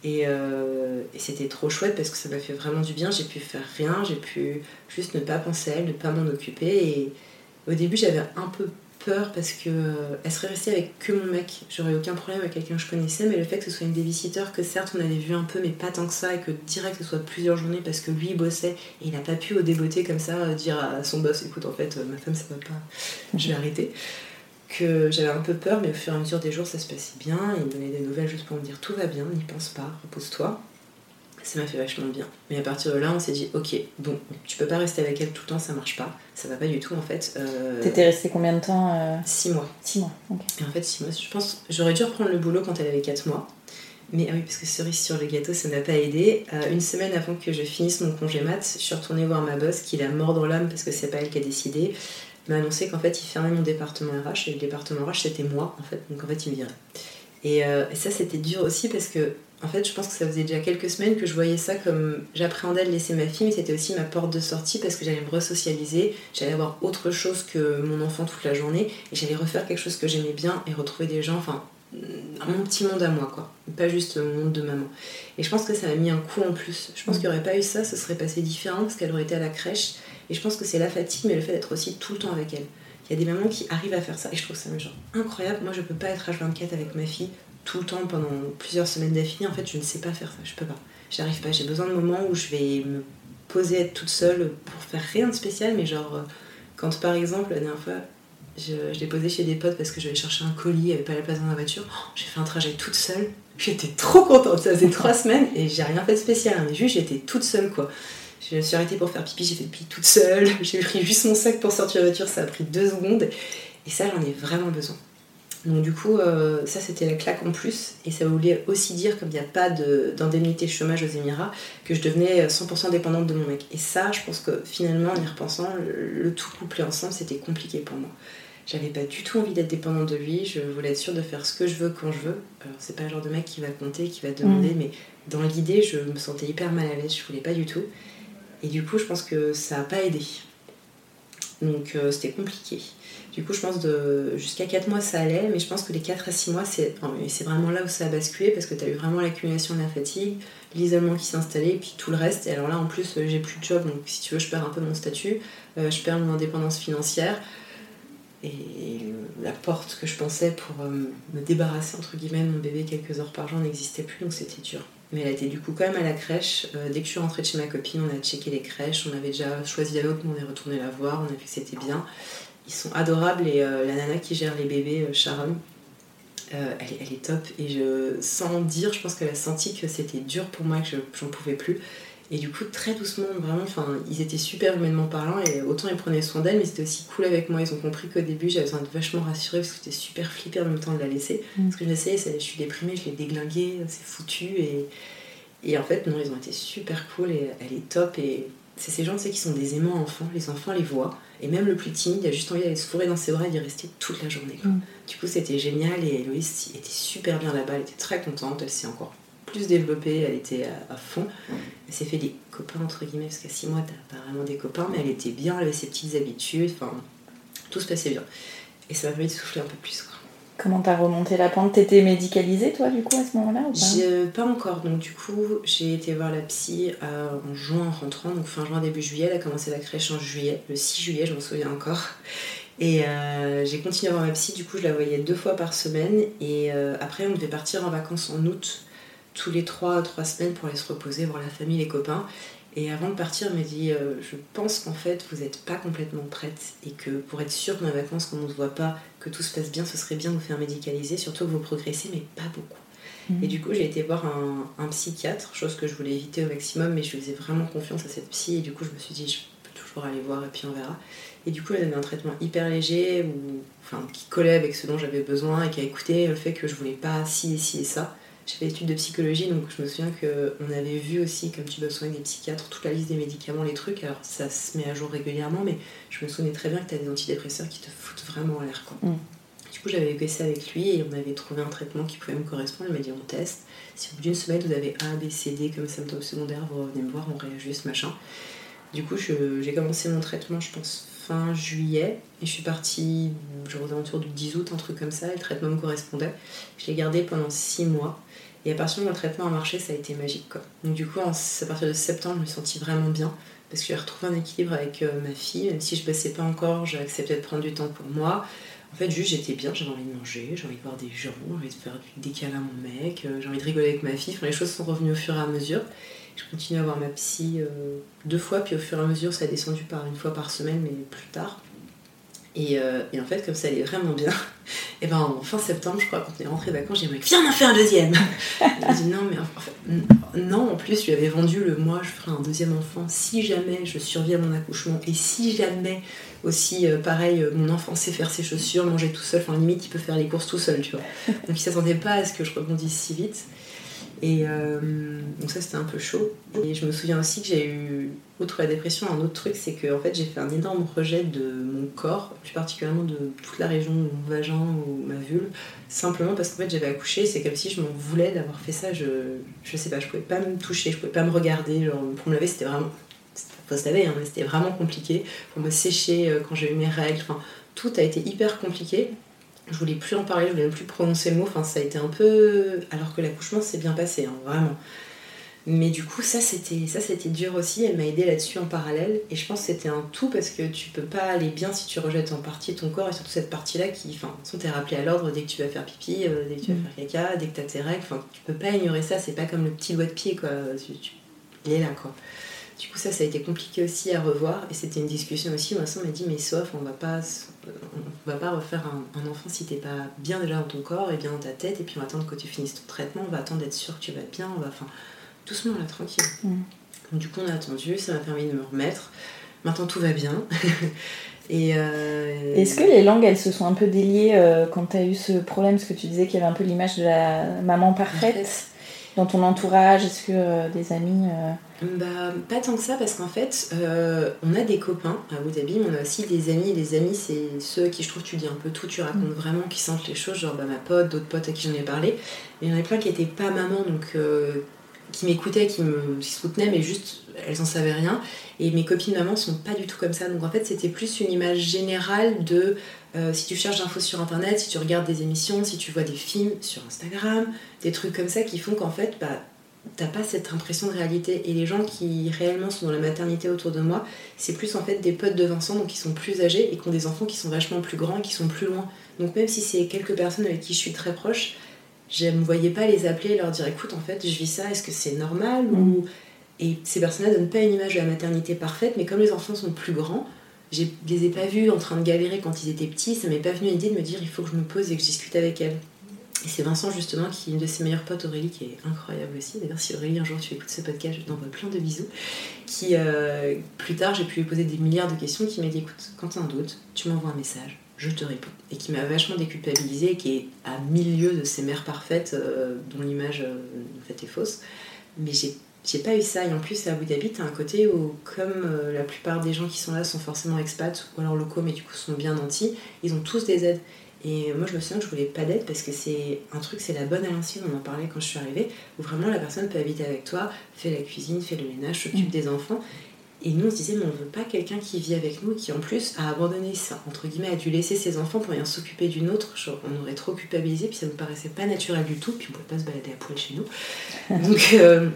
Et, euh, et c'était trop chouette parce que ça m'a fait vraiment du bien. J'ai pu faire rien, j'ai pu juste ne pas penser à elle, ne pas m'en occuper. Et au début j'avais un peu peur parce que euh, elle serait restée avec que mon mec. J'aurais aucun problème avec quelqu'un que je connaissais, mais le fait que ce soit une babysitter, que certes on avait vu un peu, mais pas tant que ça, et que direct ce soit plusieurs journées parce que lui il bossait et il n'a pas pu au débeauté comme ça euh, dire à son boss écoute en fait euh, ma femme ça va pas, je vais arrêter. Que j'avais un peu peur, mais au fur et à mesure des jours ça se passait bien. Il me donnait des nouvelles juste pour me dire tout va bien, n'y pense pas, repose-toi. Ça m'a fait vachement bien. Mais à partir de là, on s'est dit, ok, bon, tu peux pas rester avec elle tout le temps, ça marche pas. Ça va pas du tout en fait. Euh, T'étais restée combien de temps euh, Six mois. Six mois. ok. Et en fait, six mois, je pense, j'aurais dû reprendre le boulot quand elle avait 4 mois. Mais ah oui, parce que cerise sur le gâteau, ça n'a pas aidé. Euh, une semaine avant que je finisse mon congé mat, je suis retournée voir ma boss, qui la mort dans l'âme parce que c'est pas elle qui a décidé, m'a annoncé qu'en fait, il fermait mon département RH et le département RH c'était moi en fait, donc en fait, il me virait. Et, euh, et ça, c'était dur aussi parce que, en fait, je pense que ça faisait déjà quelques semaines que je voyais ça comme j'appréhendais de laisser ma fille, mais c'était aussi ma porte de sortie parce que j'allais me resocialiser, j'allais avoir autre chose que mon enfant toute la journée et j'allais refaire quelque chose que j'aimais bien et retrouver des gens, enfin, mon petit monde à moi, quoi. Pas juste mon monde de maman. Et je pense que ça m'a mis un coup en plus. Je pense qu'il n'y aurait pas eu ça, ce serait passé différent parce qu'elle aurait été à la crèche. Et je pense que c'est la fatigue, mais le fait d'être aussi tout le temps avec elle. Il y a des mamans qui arrivent à faire ça et je trouve ça genre incroyable. Moi, je peux pas être H24 avec ma fille tout le temps pendant plusieurs semaines d'affilée. En fait, je ne sais pas faire ça. Je peux pas. J'arrive pas. J'ai besoin de moments où je vais me poser, être toute seule pour faire rien de spécial, mais genre euh, quand par exemple la dernière fois je, l'ai posé chez des potes parce que je vais chercher un colis, il n'y avait pas la place dans la voiture. Oh, j'ai fait un trajet toute seule. J'étais trop contente. Ça faisait trois semaines et j'ai rien fait de spécial. Mais juste, j'étais toute seule quoi. Je me suis arrêtée pour faire pipi, j'ai fait pipi toute seule. J'ai pris juste mon sac pour sortir de la voiture, ça a pris deux secondes. Et ça, j'en ai vraiment besoin. Donc du coup, euh, ça c'était la claque en plus. Et ça voulait aussi dire, comme il n'y a pas de- d'indemnité chômage aux Émirats, que je devenais 100% dépendante de mon mec. Et ça, je pense que finalement, en y repensant, le, le tout couplé ensemble, c'était compliqué pour moi. J'avais pas du tout envie d'être dépendante de lui, je voulais être sûre de faire ce que je veux quand je veux. Alors c'est pas le genre de mec qui va compter, qui va demander, mais dans l'idée, je me sentais hyper mal à l'aise, je voulais pas du tout. Et du coup, je pense que ça a pas aidé. Donc euh, c'était compliqué. Du coup, je pense de jusqu'à 4 mois ça allait, mais je pense que les 4 à 6 mois, c'est vraiment là où ça a basculé parce que tu as eu vraiment l'accumulation de la fatigue, l'isolement qui et puis tout le reste. Et alors là, en plus, euh, j'ai plus de job, donc si tu veux, je perds un peu mon statut, euh, je perds mon indépendance financière. Et la porte que je pensais pour me débarrasser entre guillemets de mon bébé quelques heures par jour n'existait plus, donc c'était dur. Mais elle était du coup quand même à la crèche. Euh, dès que je suis rentrée de chez ma copine, on a checké les crèches, on avait déjà choisi la nôtre, mais on est retourné la voir, on a vu que c'était bien. Ils sont adorables et euh, la nana qui gère les bébés, euh, Sharon, elle, est- top. Et sans dire, je pense qu'elle a senti que c'était dur pour moi, que je- j'en pouvais plus. Et du coup, très doucement, vraiment, enfin, ils étaient super humainement parlant et autant ils prenaient soin d'elle, mais c'était aussi cool avec moi. Ils ont compris qu'au début, j'avais besoin de vachement rassurer parce que j'étais super flippée en même temps de la laisser. Mm. Parce que je l'essayais, c'est- je suis déprimée, je l'ai déglinguée, c'est foutu. Et, et en fait, non, ils ont été super cool et elle est top. Et c'est ces gens, tu sais, qui sont des aimants enfants. Les enfants les voient. Et même le plus timide, il a juste envie d'aller se fourrer dans ses bras et d'y rester toute la journée. quoi. Mm. Du coup, c'était génial. Et Héloïse était super bien là-bas. Elle était très contente. Elle s'est encore plus développée. Elle était à, à fond. Elle s'est fait des copains, entre guillemets, parce qu'à 6 mois, t'as pas vraiment des copains. Mais elle était bien. Elle avait ses petites habitudes. Enfin, tout se passait bien. Et ça m'a permis de souffler un peu plus. Quoi. Comment t'as remonté la pente? T'étais médicalisée toi du coup à ce moment-là ou pas? J'ai- Pas encore, donc du coup j'ai été voir la psy euh, en juin en rentrant, donc fin juin début juillet, elle a commencé la crèche en juillet, le 6 juillet je m'en souviens encore. Et euh, j'ai continué à voir ma psy, du coup je la voyais deux fois par semaine et euh, après on devait partir en vacances en août, tous les trois, trois semaines pour aller se reposer, voir la famille, les copains. Et avant de partir, elle m'a dit euh, Je pense qu'en fait, vous n'êtes pas complètement prête et que pour être sûre que les vacances, qu'on ne se voit pas, que tout se passe bien, ce serait bien de vous faire médicaliser, surtout que vous progressez, mais pas beaucoup. Mhm. Et du coup, j'ai été voir un, un psychiatre, chose que je voulais éviter au maximum, mais je faisais vraiment confiance à cette psy. Et du coup, je me suis dit, je peux toujours aller voir et puis on verra. Et du coup, elle avait un traitement hyper léger, ou, enfin, qui collait avec ce dont j'avais besoin et qui a écouté le fait que je voulais pas ci et ci et ça. J'ai fait des études de psychologie, donc je me souviens qu'on avait vu aussi, comme tu souvent avec des psychiatres, toute la liste des médicaments, les trucs. Alors ça se met à jour régulièrement, mais je me souvenais très bien que tu as des antidépresseurs qui te foutent vraiment en l'air. Mm. Du coup, j'avais baissé avec lui et on avait trouvé un traitement qui pouvait me correspondre. Il m'a dit on teste. Si au bout d'une semaine vous avez A, B, C, D comme symptômes secondaires, vous revenez me voir, on réajuste, machin. Du coup, j'ai commencé mon traitement, je pense, fin juillet. Et je suis partie, genre aux alentours du 10 août, un truc comme ça. Et le traitement me correspondait. Je l'ai gardé pendant 6 mois. Et à partir où le traitement a marché, ça a été magique. Donc du coup, à partir de septembre, je me suis sentie vraiment bien. Parce que j'ai retrouvé un équilibre avec euh, ma fille. Même si je bossais pas encore, j'ai accepté de prendre du temps pour moi. En fait, juste j'étais bien, j'avais envie de manger, j'ai envie de voir des gens, j'ai envie de faire du décalage à mon mec, euh, j'ai envie de rigoler avec ma fille. Les choses sont revenues au fur et à mesure. Je continue à voir ma psy euh, deux fois, puis au fur et à mesure, ça a descendu par une fois par semaine, mais plus tard. Et, euh, en fait, comme ça allait vraiment bien, et ben en fin septembre, je crois, quand on est rentré vacances, j'ai dit Viens, on en fait un deuxième Elle m'a dit Non, mais en fait, non, en plus, je lui avais vendu le moi, je ferai un deuxième enfant si jamais je survis à mon accouchement, et si jamais aussi, euh, pareil, mon enfant sait faire ses chaussures, manger tout seul, enfin, limite, il peut faire les courses tout seul, tu vois. Donc, il s'attendait pas à ce que je rebondisse si vite. Et euh, donc ça c'était un peu chaud. Et je me souviens aussi que j'ai eu, outre la dépression, un autre truc, c'est que en fait j'ai fait un énorme rejet de mon corps, plus particulièrement de toute la région de mon vagin ou ma vulve, simplement parce qu'en fait j'avais accouché, c'est comme si je m'en voulais d'avoir fait ça, je, je sais pas, je pouvais pas me toucher, je pouvais pas me regarder, genre pour me laver c'était vraiment, se hein, c'était vraiment compliqué, pour me sécher euh, quand j'ai eu mes règles, enfin tout a été hyper compliqué. Je voulais plus en parler, je voulais même plus prononcer le mot. Enfin, ça a été un peu. Alors que l'accouchement s'est bien passé, hein, vraiment. Mais du coup, ça c'était ça c'était dur aussi. Elle m'a aidé là-dessus en parallèle. Et je pense que c'était un tout parce que tu peux pas aller bien si tu rejettes en partie ton corps et surtout cette partie-là qui, enfin, façon, t'es rappelé à l'ordre dès que tu vas faire pipi, euh, dès que tu vas Mm. faire caca, dès que t'as tes règles. Enfin, tu peux pas ignorer ça. C'est pas comme le petit doigt de pied, quoi. Tu- tu- Il est là, quoi. Du coup, ça, ça a été compliqué aussi à revoir. Et c'était une discussion aussi. Vincent m'a dit, mais sauf, on va pas, on va pas refaire un, un enfant si t'es pas bien déjà dans ton corps et bien dans ta tête. Et puis on va attendre que tu finisses ton traitement. On va attendre d'être sûr que tu vas bien. On va, enfin, doucement là, tranquille. Mm. Donc, du coup, on a attendu. Ça m'a permis de me remettre. Maintenant, tout va bien. et euh, Est-ce que les langues elles se sont un peu déliées euh, quand t'as eu ce problème? Parce que tu disais qu'il y avait un peu l'image de la maman parfaite dans ton entourage. Est-ce que euh, des amis. euh, Bah, pas tant que ça, parce qu'en fait, euh, on a des copains à Abu Dhabi, mais on a aussi des amis. Les amis, c'est ceux à qui je trouve tu dis un peu tout, tu racontes vraiment, qui sentent les choses, genre bah, ma pote, d'autres potes à qui j'en ai parlé. Mais il y en a plein qui étaient pas maman, donc qui m'écoutaient, qui me soutenaient, mais juste elles en savaient rien. Et mes copines maman sont pas du tout comme ça. Donc en fait, c'était plus une image générale de euh, si tu cherches d'infos sur internet, si tu regardes des émissions, si tu vois des films sur Instagram, des trucs comme ça qui font qu'en fait, bah, t'as pas cette impression de réalité. Et les gens qui réellement sont dans la maternité autour de moi, c'est plus en fait des potes de Vincent, donc qui sont plus âgés et qui ont des enfants qui sont vachement plus grands et qui sont plus loin. Donc même si c'est quelques personnes avec qui je suis très proche, je ne me voyais pas les appeler et leur dire écoute, en fait, je vis ça, est-ce que c'est normal ou... Mm. Et ces personnes-là donnent pas une image de la maternité parfaite, mais comme les enfants sont plus grands, je les ai pas vus en train de galérer quand ils étaient petits, ça m'est pas venu l'idée de me dire il faut que je me pose et que je discute avec elles. Et c'est Vincent justement qui est une de ses meilleures potes, Aurélie, qui est incroyable aussi. D'ailleurs, si Aurélie un jour tu écoutes ce podcast, je t'envoie plein de bisous. Qui euh, plus tard j'ai pu lui poser des milliards de questions, qui m'a dit écoute, quand tu as un doute, tu m'envoies un message, je te réponds. Et qui m'a vachement déculpabilisée, qui est à milieu de ces mères parfaites euh, dont l'image euh, en fait est fausse. Mais j'ai j'ai pas eu ça. Et en plus, à Abu Dhabi, t'as un côté où, comme la plupart des gens qui sont là sont forcément expats ou alors locaux, mais du coup sont bien nantis, ils ont tous des aides. Et moi, je me souviens que je voulais pas d'aide parce que c'est un truc, c'est la bonne à l'ancienne, on en parlait quand je suis arrivée, où vraiment la personne peut habiter avec toi, fait la cuisine, fait le ménage, s'occupe des enfants. Et nous, on se disait, mais on veut pas quelqu'un qui vit avec nous, qui en plus a abandonné ça, entre guillemets, a dû laisser ses enfants pour rien s'occuper d'une autre. on aurait trop culpabilisé, puis ça me paraissait pas naturel du tout, puis on pouvait pas se balader à poil chez nous. Donc, euh,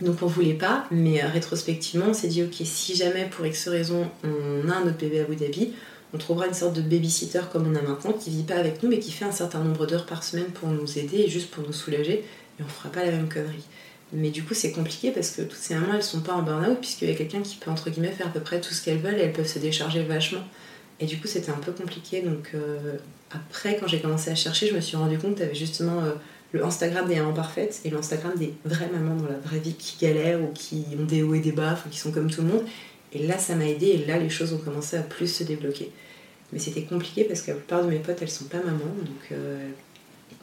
donc on voulait pas, mais euh, rétrospectivement, on s'est dit, ok, si jamais pour X raison on a un autre bébé à Abu Dhabi, on trouvera une sorte de babysitter comme on a maintenant, qui vit pas avec nous, mais qui fait un certain nombre d'heures par semaine pour nous aider et juste pour nous soulager, et on fera pas la même connerie. Mais du coup, c'est compliqué parce que toutes ces mamans, elles sont pas en burn-out, puisqu'il y a quelqu'un qui peut, entre guillemets, faire à peu près tout ce qu'elles veulent et elles peuvent se décharger vachement. Et du coup, c'était un peu compliqué. Donc, euh, après, quand j'ai commencé à chercher, je me suis rendu compte qu'il y avait justement euh, le Instagram des mamans parfaites et l'Instagram des vraies mamans dans la vraie vie qui galèrent ou qui ont des hauts et des bas, qui sont comme tout le monde. Et là, ça m'a aidé et là, les choses ont commencé à plus se débloquer. Mais c'était compliqué parce que la plupart de mes potes, elles sont pas mamans. Donc, euh,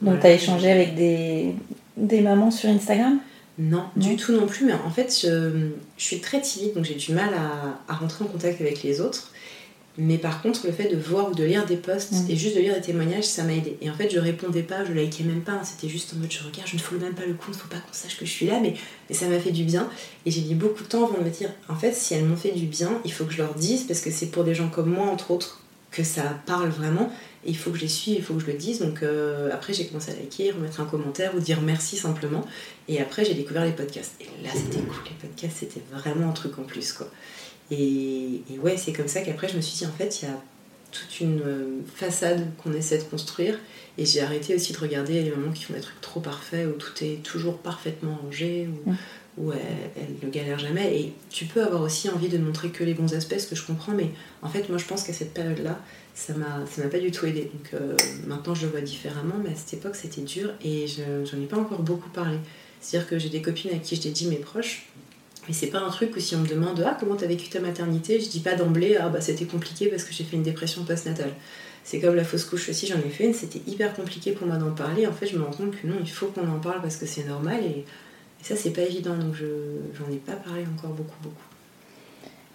donc tu as échangé avec des, des mamans sur Instagram? Non, du tout non plus, mais en fait, je, je suis très timide, donc j'ai du mal à, à, rentrer en contact avec les autres. Mais par contre, le fait de voir ou de lire des posts et juste de lire des témoignages, ça m'a aidé. Et en fait, je répondais pas, je likais même pas, hein. c'était juste en mode je regarde, je ne follow même pas le compte, faut pas qu'on sache que je suis là, mais, mais ça m'a fait du bien. Et j'ai mis beaucoup de temps avant de me dire, en fait, si elles m'ont fait du bien, il faut que je leur dise, parce que c'est pour des gens comme moi, entre autres, que ça parle vraiment. Et il faut que je les suive, il faut que je le dise. Donc euh, après, j'ai commencé à liker, remettre un commentaire ou dire merci simplement. Et après, j'ai découvert les podcasts. Et là, c'était cool. Les podcasts, c'était vraiment un truc en plus, quoi. Et, ouais, c'est comme ça qu'après, je me suis dit, en fait, il y a toute une euh, façade qu'on essaie de construire. Et j'ai arrêté aussi de regarder les moments qui font des trucs trop parfaits, où tout est toujours parfaitement rangé, où, où elle, ne galère jamais. Et tu peux avoir aussi envie de montrer que les bons aspects, ce que je comprends, mais en fait, moi, je pense qu'à cette période-là, ça m'a pas du tout aidé. Donc euh, maintenant, je le vois différemment, mais à cette époque, c'était dur et j'en ai pas encore beaucoup parlé. C'est-à-dire que j'ai des copines à qui je dit, mes proches, mais c'est pas un truc où si on me demande Ah, comment t'as vécu ta maternité je dis pas d'emblée Ah, bah c'était compliqué parce que j'ai fait une dépression postnatale. C'est comme la fausse couche aussi, j'en ai fait une, c'était hyper compliqué pour moi d'en parler. En fait, je me rends compte que non, il faut qu'on en parle parce que c'est normal et et ça, c'est pas évident, donc je j'en ai pas parlé encore beaucoup, beaucoup.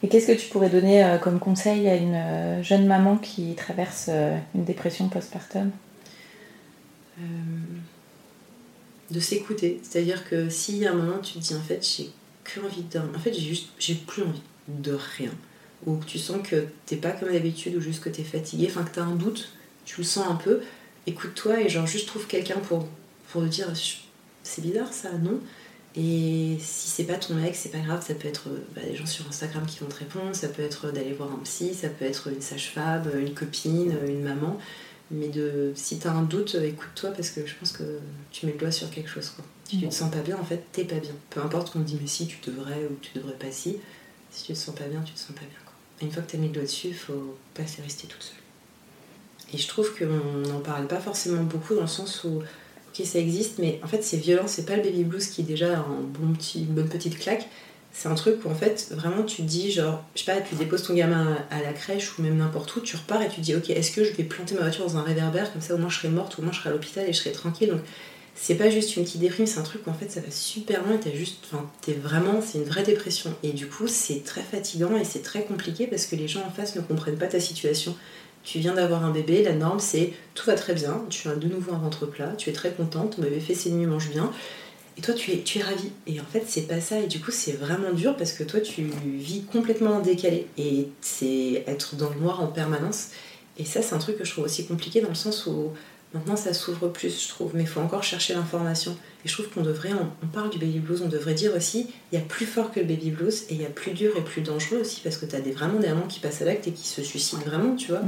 Et qu'est-ce que tu pourrais donner euh, comme conseil à une euh, jeune maman qui traverse euh, une dépression postpartum? De s'écouter. C'est-à-dire que si à un moment tu te dis en fait j'ai envie En fait j'ai juste j'ai plus envie de rien. Ou tu sens que t'es pas comme d'habitude ou juste que t'es fatigué, enfin que t'as un doute, tu le sens un peu, écoute-toi et genre juste trouve quelqu'un pour, pour te dire c'est bizarre ça, non et si c'est pas ton mec, c'est pas grave, ça peut être euh, bah, des gens sur Instagram qui vont te répondre, ça peut être d'aller voir un psy, ça peut être une sage-femme, une copine, une maman. Mais de, si t'as un doute, écoute-toi parce que je pense que tu mets le doigt sur quelque chose. Quoi. Si tu te sens pas bien, en fait, t'es pas bien. Peu importe qu'on te dit mais si tu devrais ou tu devrais pas si, si tu te sens pas bien, tu te sens pas bien. Quoi. une fois que t'as mis le doigt dessus, faut pas se rester toute seule. Et je trouve qu'on n'en parle pas forcément beaucoup dans le sens où ça existe, mais en fait c'est violent, c'est pas le baby blues qui est déjà un bon petit, une bonne petite claque. C'est un truc où en fait vraiment tu te dis genre, je sais pas, tu déposes ton gamin à la crèche ou même n'importe où, tu repars et tu te dis ok est-ce que je vais planter ma voiture dans un réverbère comme ça au moins je serai morte, ou au moins je serai à l'hôpital et je serai tranquille. Donc c'est pas juste une petite déprime, c'est un truc où en fait ça va super loin et t'as juste, enfin t'es vraiment, c'est une vraie dépression. Et du coup c'est très fatigant et c'est très compliqué parce que les gens en face ne comprennent pas ta situation tu viens d'avoir un bébé, la norme c'est tout va très bien, tu as de nouveau un ventre plat, tu es très contente, ton bébé fait ses nuits, mange bien. et toi tu es, tu es ravi. Et en fait c'est pas ça et du coup c'est vraiment dur parce que toi tu vis complètement en décalé et c'est être dans le noir en permanence. Et ça c'est un truc que je trouve aussi compliqué dans le sens où maintenant ça s'ouvre plus je trouve, mais il faut encore chercher l'information. Et je trouve qu'on devrait, on, parle du baby blues, on devrait dire aussi il y a plus fort que le baby blues et il y a plus dur et plus dangereux aussi parce que tu as des, vraiment des mamans qui passent à l'acte et qui se suicident vraiment, tu vois,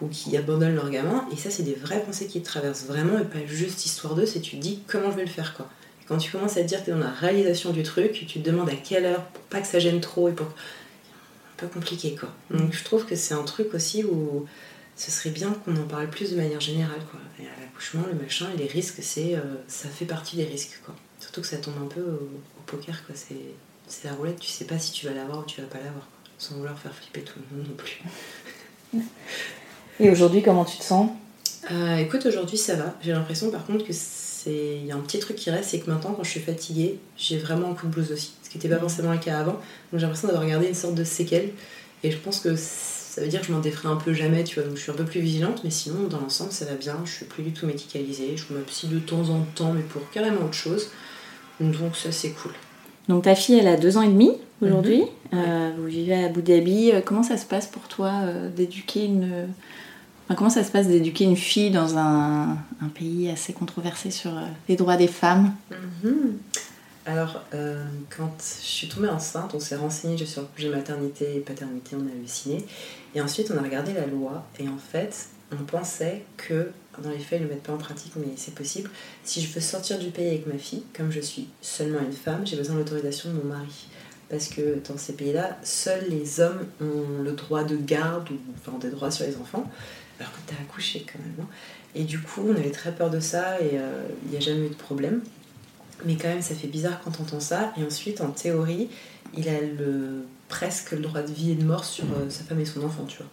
ou qui abandonnent leur gamin. Et ça c'est des vraies pensées qui te traversent vraiment et pas juste histoire d'eux, c'est tu te dis comment je vais le faire quoi quand tu commences à te dire que tu es dans la réalisation du truc, tu te demandes à quelle heure pour pas que ça gêne trop et pour. un peu compliqué quoi. Donc je trouve que c'est un truc aussi où ce serait bien qu'on en parle plus de manière générale quoi. Et à l'accouchement, le machin et les risques, c'est euh, ça fait partie des risques quoi. Surtout que ça tombe un peu au, poker quoi. C'est la roulette, tu sais pas si tu vas l'avoir ou tu vas pas l'avoir. Sans vouloir faire flipper tout le monde non plus. et aujourd'hui, comment tu te sens? Euh, Écoute, aujourd'hui ça va. J'ai l'impression par contre que il y a un petit truc qui reste, c'est que maintenant, quand je suis fatiguée, j'ai vraiment un coup de blues aussi. Ce qui n'était pas forcément le cas avant. Donc j'ai l'impression d'avoir gardé une sorte de séquelle. Et je pense que ça veut dire que je m'en défrais un peu jamais, tu vois. Donc je suis un peu plus vigilante, mais sinon, dans l'ensemble, ça va bien. Je suis plus du tout médicalisée. Je me psy de temps en temps, mais pour carrément autre chose. Donc ça, c'est cool. Donc ta fille, elle a deux ans et demi aujourd'hui. Mhm. Euh, vous vivez à Abu Dhabi. Comment ça se passe pour toi euh, d'éduquer une comment ça se passe d'éduquer une fille dans un, pays assez controversé sur euh, les droits des femmes? Mhm. Alors, euh, quand je suis tombée enceinte, on s'est renseigné sur le projet maternité et paternité, on a halluciné. Et ensuite, on a regardé la loi. Et en fait, on pensait que, dans les faits, ils ne le mettent pas en pratique, mais c'est possible. Si je veux sortir du pays avec ma fille, comme je suis seulement une femme, j'ai besoin de l'autorisation de mon mari parce que dans ces pays-là, seuls les hommes ont le droit de garde ou enfin, des droits sur les enfants alors que t'as accouché quand même. Hein. Et du coup, on avait très peur de ça et euh, il n'y a jamais eu de problème. Mais quand même, ça fait bizarre quand on entend ça. Et ensuite, en théorie, il a presque le droit de vie et de mort sur euh, sa femme et son enfant, tu vois.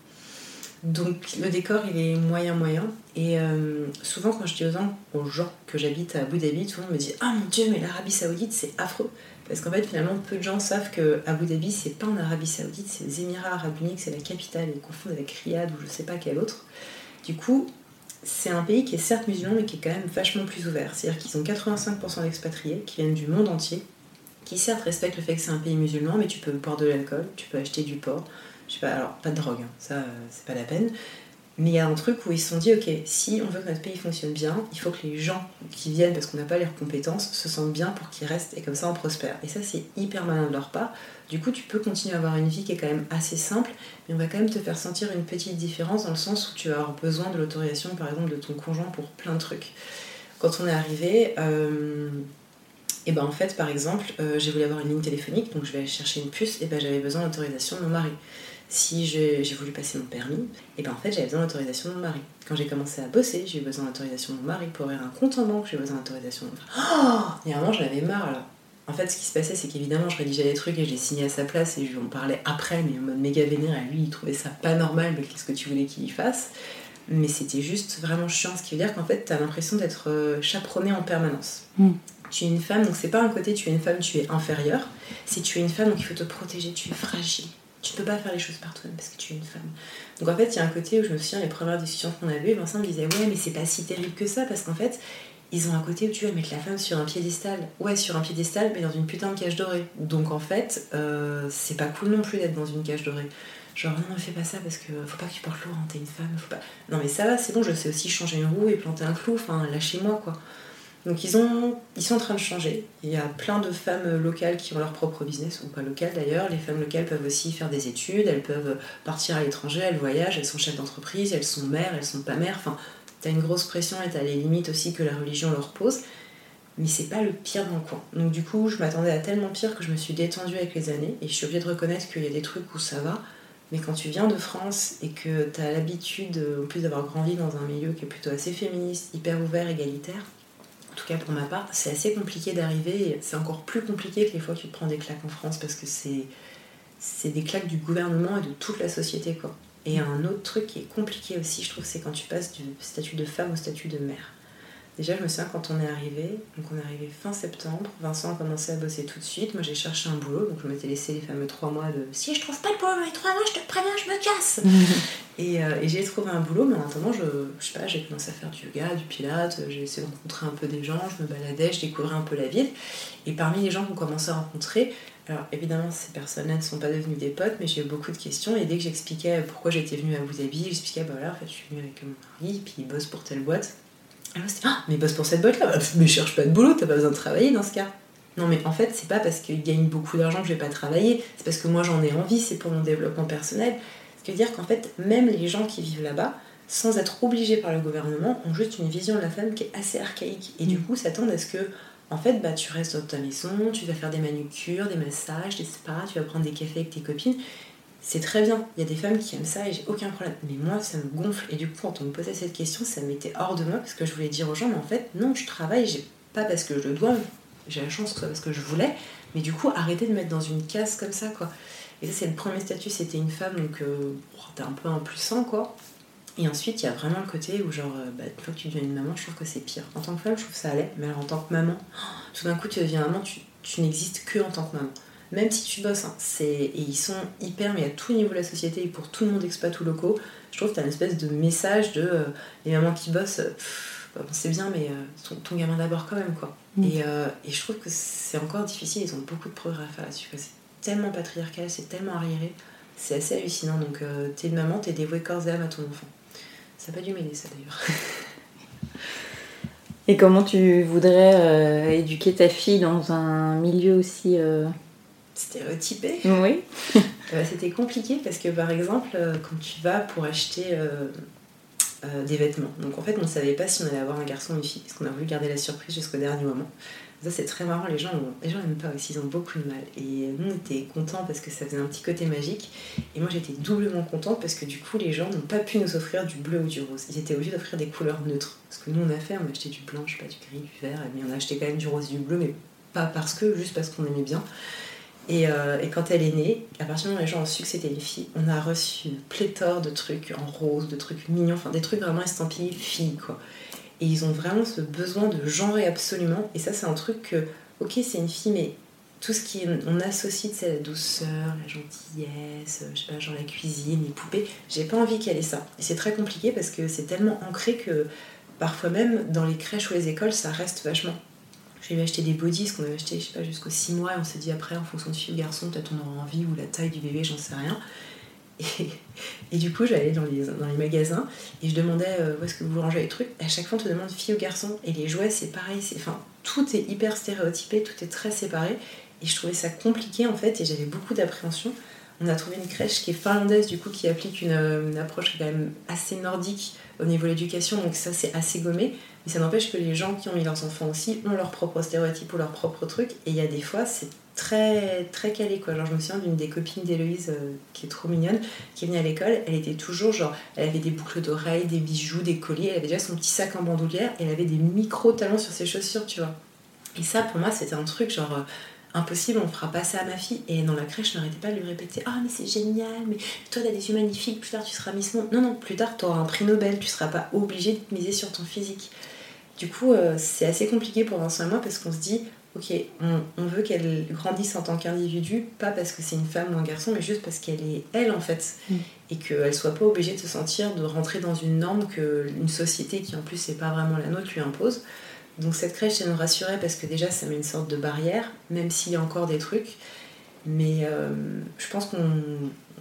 Donc le décor, il est moyen-moyen. Et euh, souvent, quand je dis aux gens, aux gens que j'habite à Abu Dhabi, tout le monde me dit Ah mon dieu, mais l'Arabie Saoudite, c'est affreux. Parce qu'en fait, finalement, peu de gens savent que Abu Dhabi, c'est pas en Arabie Saoudite, c'est les Émirats Arabes Unis, c'est la capitale. Ils confondent avec Riyad ou je sais pas quel autre. Du coup, c'est un pays qui est certes musulman, mais qui est quand même vachement plus ouvert. C'est-à-dire qu'ils ont 85% d'expatriés qui viennent du monde entier, qui certes respectent le fait que c'est un pays musulman, mais tu peux boire de l'alcool, tu peux acheter du porc, je sais pas, alors pas de drogue, hein, ça euh, c'est pas la peine. Mais il y a un truc où ils se sont dit, ok, si on veut que notre pays fonctionne bien, il faut que les gens qui viennent parce qu'on n'a pas les compétences se sentent bien pour qu'ils restent et comme ça on prospère. Et ça c'est hyper malin de leur part. Du coup, tu peux continuer à avoir une vie qui est quand même assez simple, mais on va quand même te faire sentir une petite différence dans le sens où tu vas avoir besoin de l'autorisation par exemple de ton conjoint pour plein de trucs. Quand on est arrivé, euh, et ben en fait par exemple, euh, j'ai voulu avoir une ligne téléphonique, donc je vais aller chercher une puce, et ben j'avais besoin de l'autorisation de mon mari si j'ai voulu passer mon permis, et ben en fait j'avais besoin d'autorisation de mon mari. Quand j'ai commencé à bosser, j'ai eu besoin d'autorisation de mon mari. Pour ouvrir un compte en banque, j'ai besoin d'autorisation de mon mari. Oh et moment j'en avais marre. En fait, ce qui se passait, c'est qu'évidemment, je rédigeais des trucs et je les signais à sa place et je lui en parlais après, mais en mode méga vénère. Et lui, il trouvait ça pas normal, mais qu'est-ce que tu voulais qu'il y fasse? Mais c'était juste vraiment chiant, ce qui veut dire qu'en fait, t'as l'impression d'être euh, chaperonnée en permanence. Mm. Tu es une femme, donc c'est pas un côté tu es une femme, tu es inférieure. Si tu es une femme, donc il faut te protéger, tu es fragile tu peux pas faire les choses par toi-même parce que tu es une femme. Donc en fait, il y a un côté où je me souviens, les premières discussions qu'on avait, Vincent me disait Ouais, mais c'est pas si terrible que ça parce qu'en fait, ils ont un côté où tu vas mettre la femme sur un piédestal. Ouais, sur un piédestal, mais dans une putain de cage dorée. Donc en fait, euh, c'est pas cool non plus d'être dans une cage dorée. Genre, non, fais pas ça parce que faut pas que tu portes lourd, hein, t'es une femme, faut pas. Non, mais ça va, c'est bon, je sais aussi changer une roue et planter un clou, enfin, lâchez-moi quoi. Donc ils, ont, ils sont en train de changer. Il y a plein de femmes locales qui ont leur propre business, ou pas locales d'ailleurs. Les femmes locales peuvent aussi faire des études, elles peuvent partir à l'étranger, elles voyagent, elles sont chefs d'entreprise, elles sont mères, elles sont pas mères. Enfin, t'as une grosse pression et t'as les limites aussi que la religion leur pose. Mais c'est pas le pire dans le coin. Donc du coup, je m'attendais à tellement pire que je me suis détendue avec les années. Et je suis obligée de reconnaître qu'il y a des trucs où ça va. Mais quand tu viens de France et que tu as l'habitude, en plus d'avoir grandi dans un milieu qui est plutôt assez féministe, hyper ouvert, égalitaire, en tout cas pour ma part, c'est assez compliqué d'arriver. C'est encore plus compliqué que les fois que tu te prends des claques en France parce que c'est, c'est des claques du gouvernement et de toute la société. Quoi. Et un autre truc qui est compliqué aussi, je trouve, c'est quand tu passes du statut de femme au statut de mère. Déjà, je me souviens quand on est arrivé, donc on est arrivé fin septembre, Vincent a commencé à bosser tout de suite. Moi, j'ai cherché un boulot, donc je m'étais laissé les fameux trois mois de si je trouve pas le boulot dans les trois mois, je te préviens, je me casse. Et, euh, et j'ai trouvé un boulot, mais en attendant, je, je sais pas, j'ai commencé à faire du yoga, du pilate, j'ai essayé de rencontrer un peu des gens, je me baladais, je découvrais un peu la ville. Et parmi les gens qu'on commençait à rencontrer, alors évidemment, ces personnes-là ne sont pas devenues des potes, mais j'ai eu beaucoup de questions. Et dès que j'expliquais pourquoi j'étais venue à Abu Dhabi, j'expliquais, bah voilà, en fait, je suis venue avec mon mari, puis il bosse pour telle boîte. Alors c'était, ah, mais il bosse pour cette boîte-là, Bah, mais cherche pas de boulot, t'as pas besoin de travailler dans ce cas. Non, mais en fait, c'est pas parce qu'il gagne beaucoup d'argent que je vais pas travailler, c'est parce que moi j'en ai envie, c'est pour mon développement personnel. Ce qui veut dire qu'en fait, même les gens qui vivent là-bas, sans être obligés par le gouvernement, ont juste une vision de la femme qui est assez archaïque. Et du coup, s'attendent à ce que, en fait, bah, tu restes dans ta maison, tu vas faire des manucures, des massages, des spas, tu vas prendre des cafés avec tes copines. C'est très bien, il y a des femmes qui aiment ça et j'ai aucun problème. Mais moi, ça me gonfle. Et du coup, quand on me posait cette question, ça m'était hors de moi parce que je voulais dire aux gens, mais en fait, non, je travaille, j'ai pas parce que je le dois, j'ai la chance que ce soit parce que je voulais, mais du coup, arrêtez de mettre dans une case comme ça, quoi. Et ça, c'est le premier statut, c'était une femme, donc euh, t'es un peu impuissant, quoi. Et ensuite, il y a vraiment le côté où, genre, euh, bah, une fois que tu deviens une maman, je trouve que c'est pire. En tant que femme, je trouve que ça allait, mais alors en tant que maman, tout d'un coup, tu deviens maman, tu, tu n'existes que en tant que maman. Même si tu bosses, hein, c'est... et ils sont hyper, mais à tout niveau de la société, et pour tout le monde expat ou locaux, je trouve que t'as une espèce de message de euh, les mamans qui bossent, euh, pff, bah, bon, c'est bien, mais euh, ton, ton gamin d'abord quand même, quoi. Mm. Et, euh, et je trouve que c'est encore difficile, ils ont beaucoup de progrès à faire là-dessus. C'est tellement patriarcal, c'est tellement arriéré, c'est assez hallucinant. Donc, t'es une maman, t'es dévouée corps et âme à ton enfant. Ça n'a pas dû m'aider, ça d'ailleurs. Et comment tu voudrais euh, éduquer ta fille dans un milieu aussi. euh, Stéréotypé. Oui. Euh, C'était compliqué parce que par exemple, quand tu vas pour acheter euh, des vêtements, donc en fait, on ne savait pas si on allait avoir un garçon ou une fille parce qu'on a voulu garder la surprise jusqu'au dernier moment. Ça, c'est très marrant, les gens, n'aiment pas aussi, ils ont beaucoup de mal. Et nous, on était contents parce que ça faisait un petit côté magique. Et moi, j'étais doublement contente parce que du coup, les gens n'ont pas pu nous offrir du bleu ou du rose. Ils étaient obligés d'offrir des couleurs neutres. Parce que nous, on a fait, on a acheté du blanc, je sais pas, du gris, du vert, mais on a acheté quand même du rose et du bleu, mais pas parce que, juste parce qu'on aimait bien. Et, euh, et quand elle est née, à partir du moment où les gens ont su que c'était une fille, on a reçu pléthore de trucs en rose, de trucs mignons, enfin des trucs vraiment estampillés filles quoi. Et ils ont vraiment ce besoin de genrer absolument. Et ça, c'est un truc que, ok, c'est une fille, mais tout ce qui on associe de la douceur, la gentillesse, euh, je sais pas, genre la cuisine, les poupées, j'ai pas envie qu'elle ait ça. Et c'est très compliqué parce que c'est tellement ancré que parfois même dans les crèches ou les écoles, ça reste vachement. J'ai acheté des bodies, ce qu'on avait acheté, je sais pas, jusqu'aux 6 mois, et on s'est dit après, en fonction de fille ou garçon, peut-être on aura envie, ou la taille du bébé, j'en sais rien. Et, du coup, j'allais dans les, magasins et je demandais euh, où est-ce que vous rangez les trucs? À chaque fois, on te demande fille ou garçon. Et les jouets, c'est pareil. Enfin, tout est hyper stéréotypé, tout est très séparé. Et je trouvais ça compliqué en fait, et j'avais beaucoup d'appréhension. On a trouvé une crèche qui est finlandaise, du coup, qui applique une, euh, approche quand même assez nordique au niveau de l'éducation, donc ça, c'est assez gommé. Mais ça n'empêche que les gens qui ont mis leurs enfants aussi ont leurs propres stéréotypes ou leurs propres trucs. Et il y a des fois, c'est très, très calé, quoi. Genre, je me souviens d'une des copines d'Héloïse euh, qui est trop mignonne, qui est venue à l'école. Elle était toujours, genre, elle avait des boucles d'oreilles, des bijoux, des colliers. Elle avait déjà son petit sac en bandoulière. Et elle avait des micro-talons sur ses chaussures, tu vois. Et ça, pour moi, c'était un truc, genre... euh, impossible, on fera pas ça à ma fille. Et dans la crèche, je n'arrêtais pas de lui répéter Ah, mais c'est génial, mais toi, t'as des yeux magnifiques, plus tard, tu seras Miss Monde. Non, non, plus tard, t'auras un prix Nobel, tu seras pas obligé de miser sur ton physique. Du coup, euh, c'est assez compliqué pour Vincent et moi parce qu'on se dit Ok, on, on veut qu'elle grandisse en tant qu'individu, pas parce que c'est une femme ou un garçon, mais juste parce qu'elle est elle en fait. Mm. Et qu'elle soit pas obligée de se sentir, de rentrer dans une norme que une société qui en plus c'est pas vraiment la nôtre lui impose. Donc cette crèche, ça nous rassurait parce que déjà, ça met une sorte de barrière, même s'il y a encore des trucs. Mais euh, je pense qu'on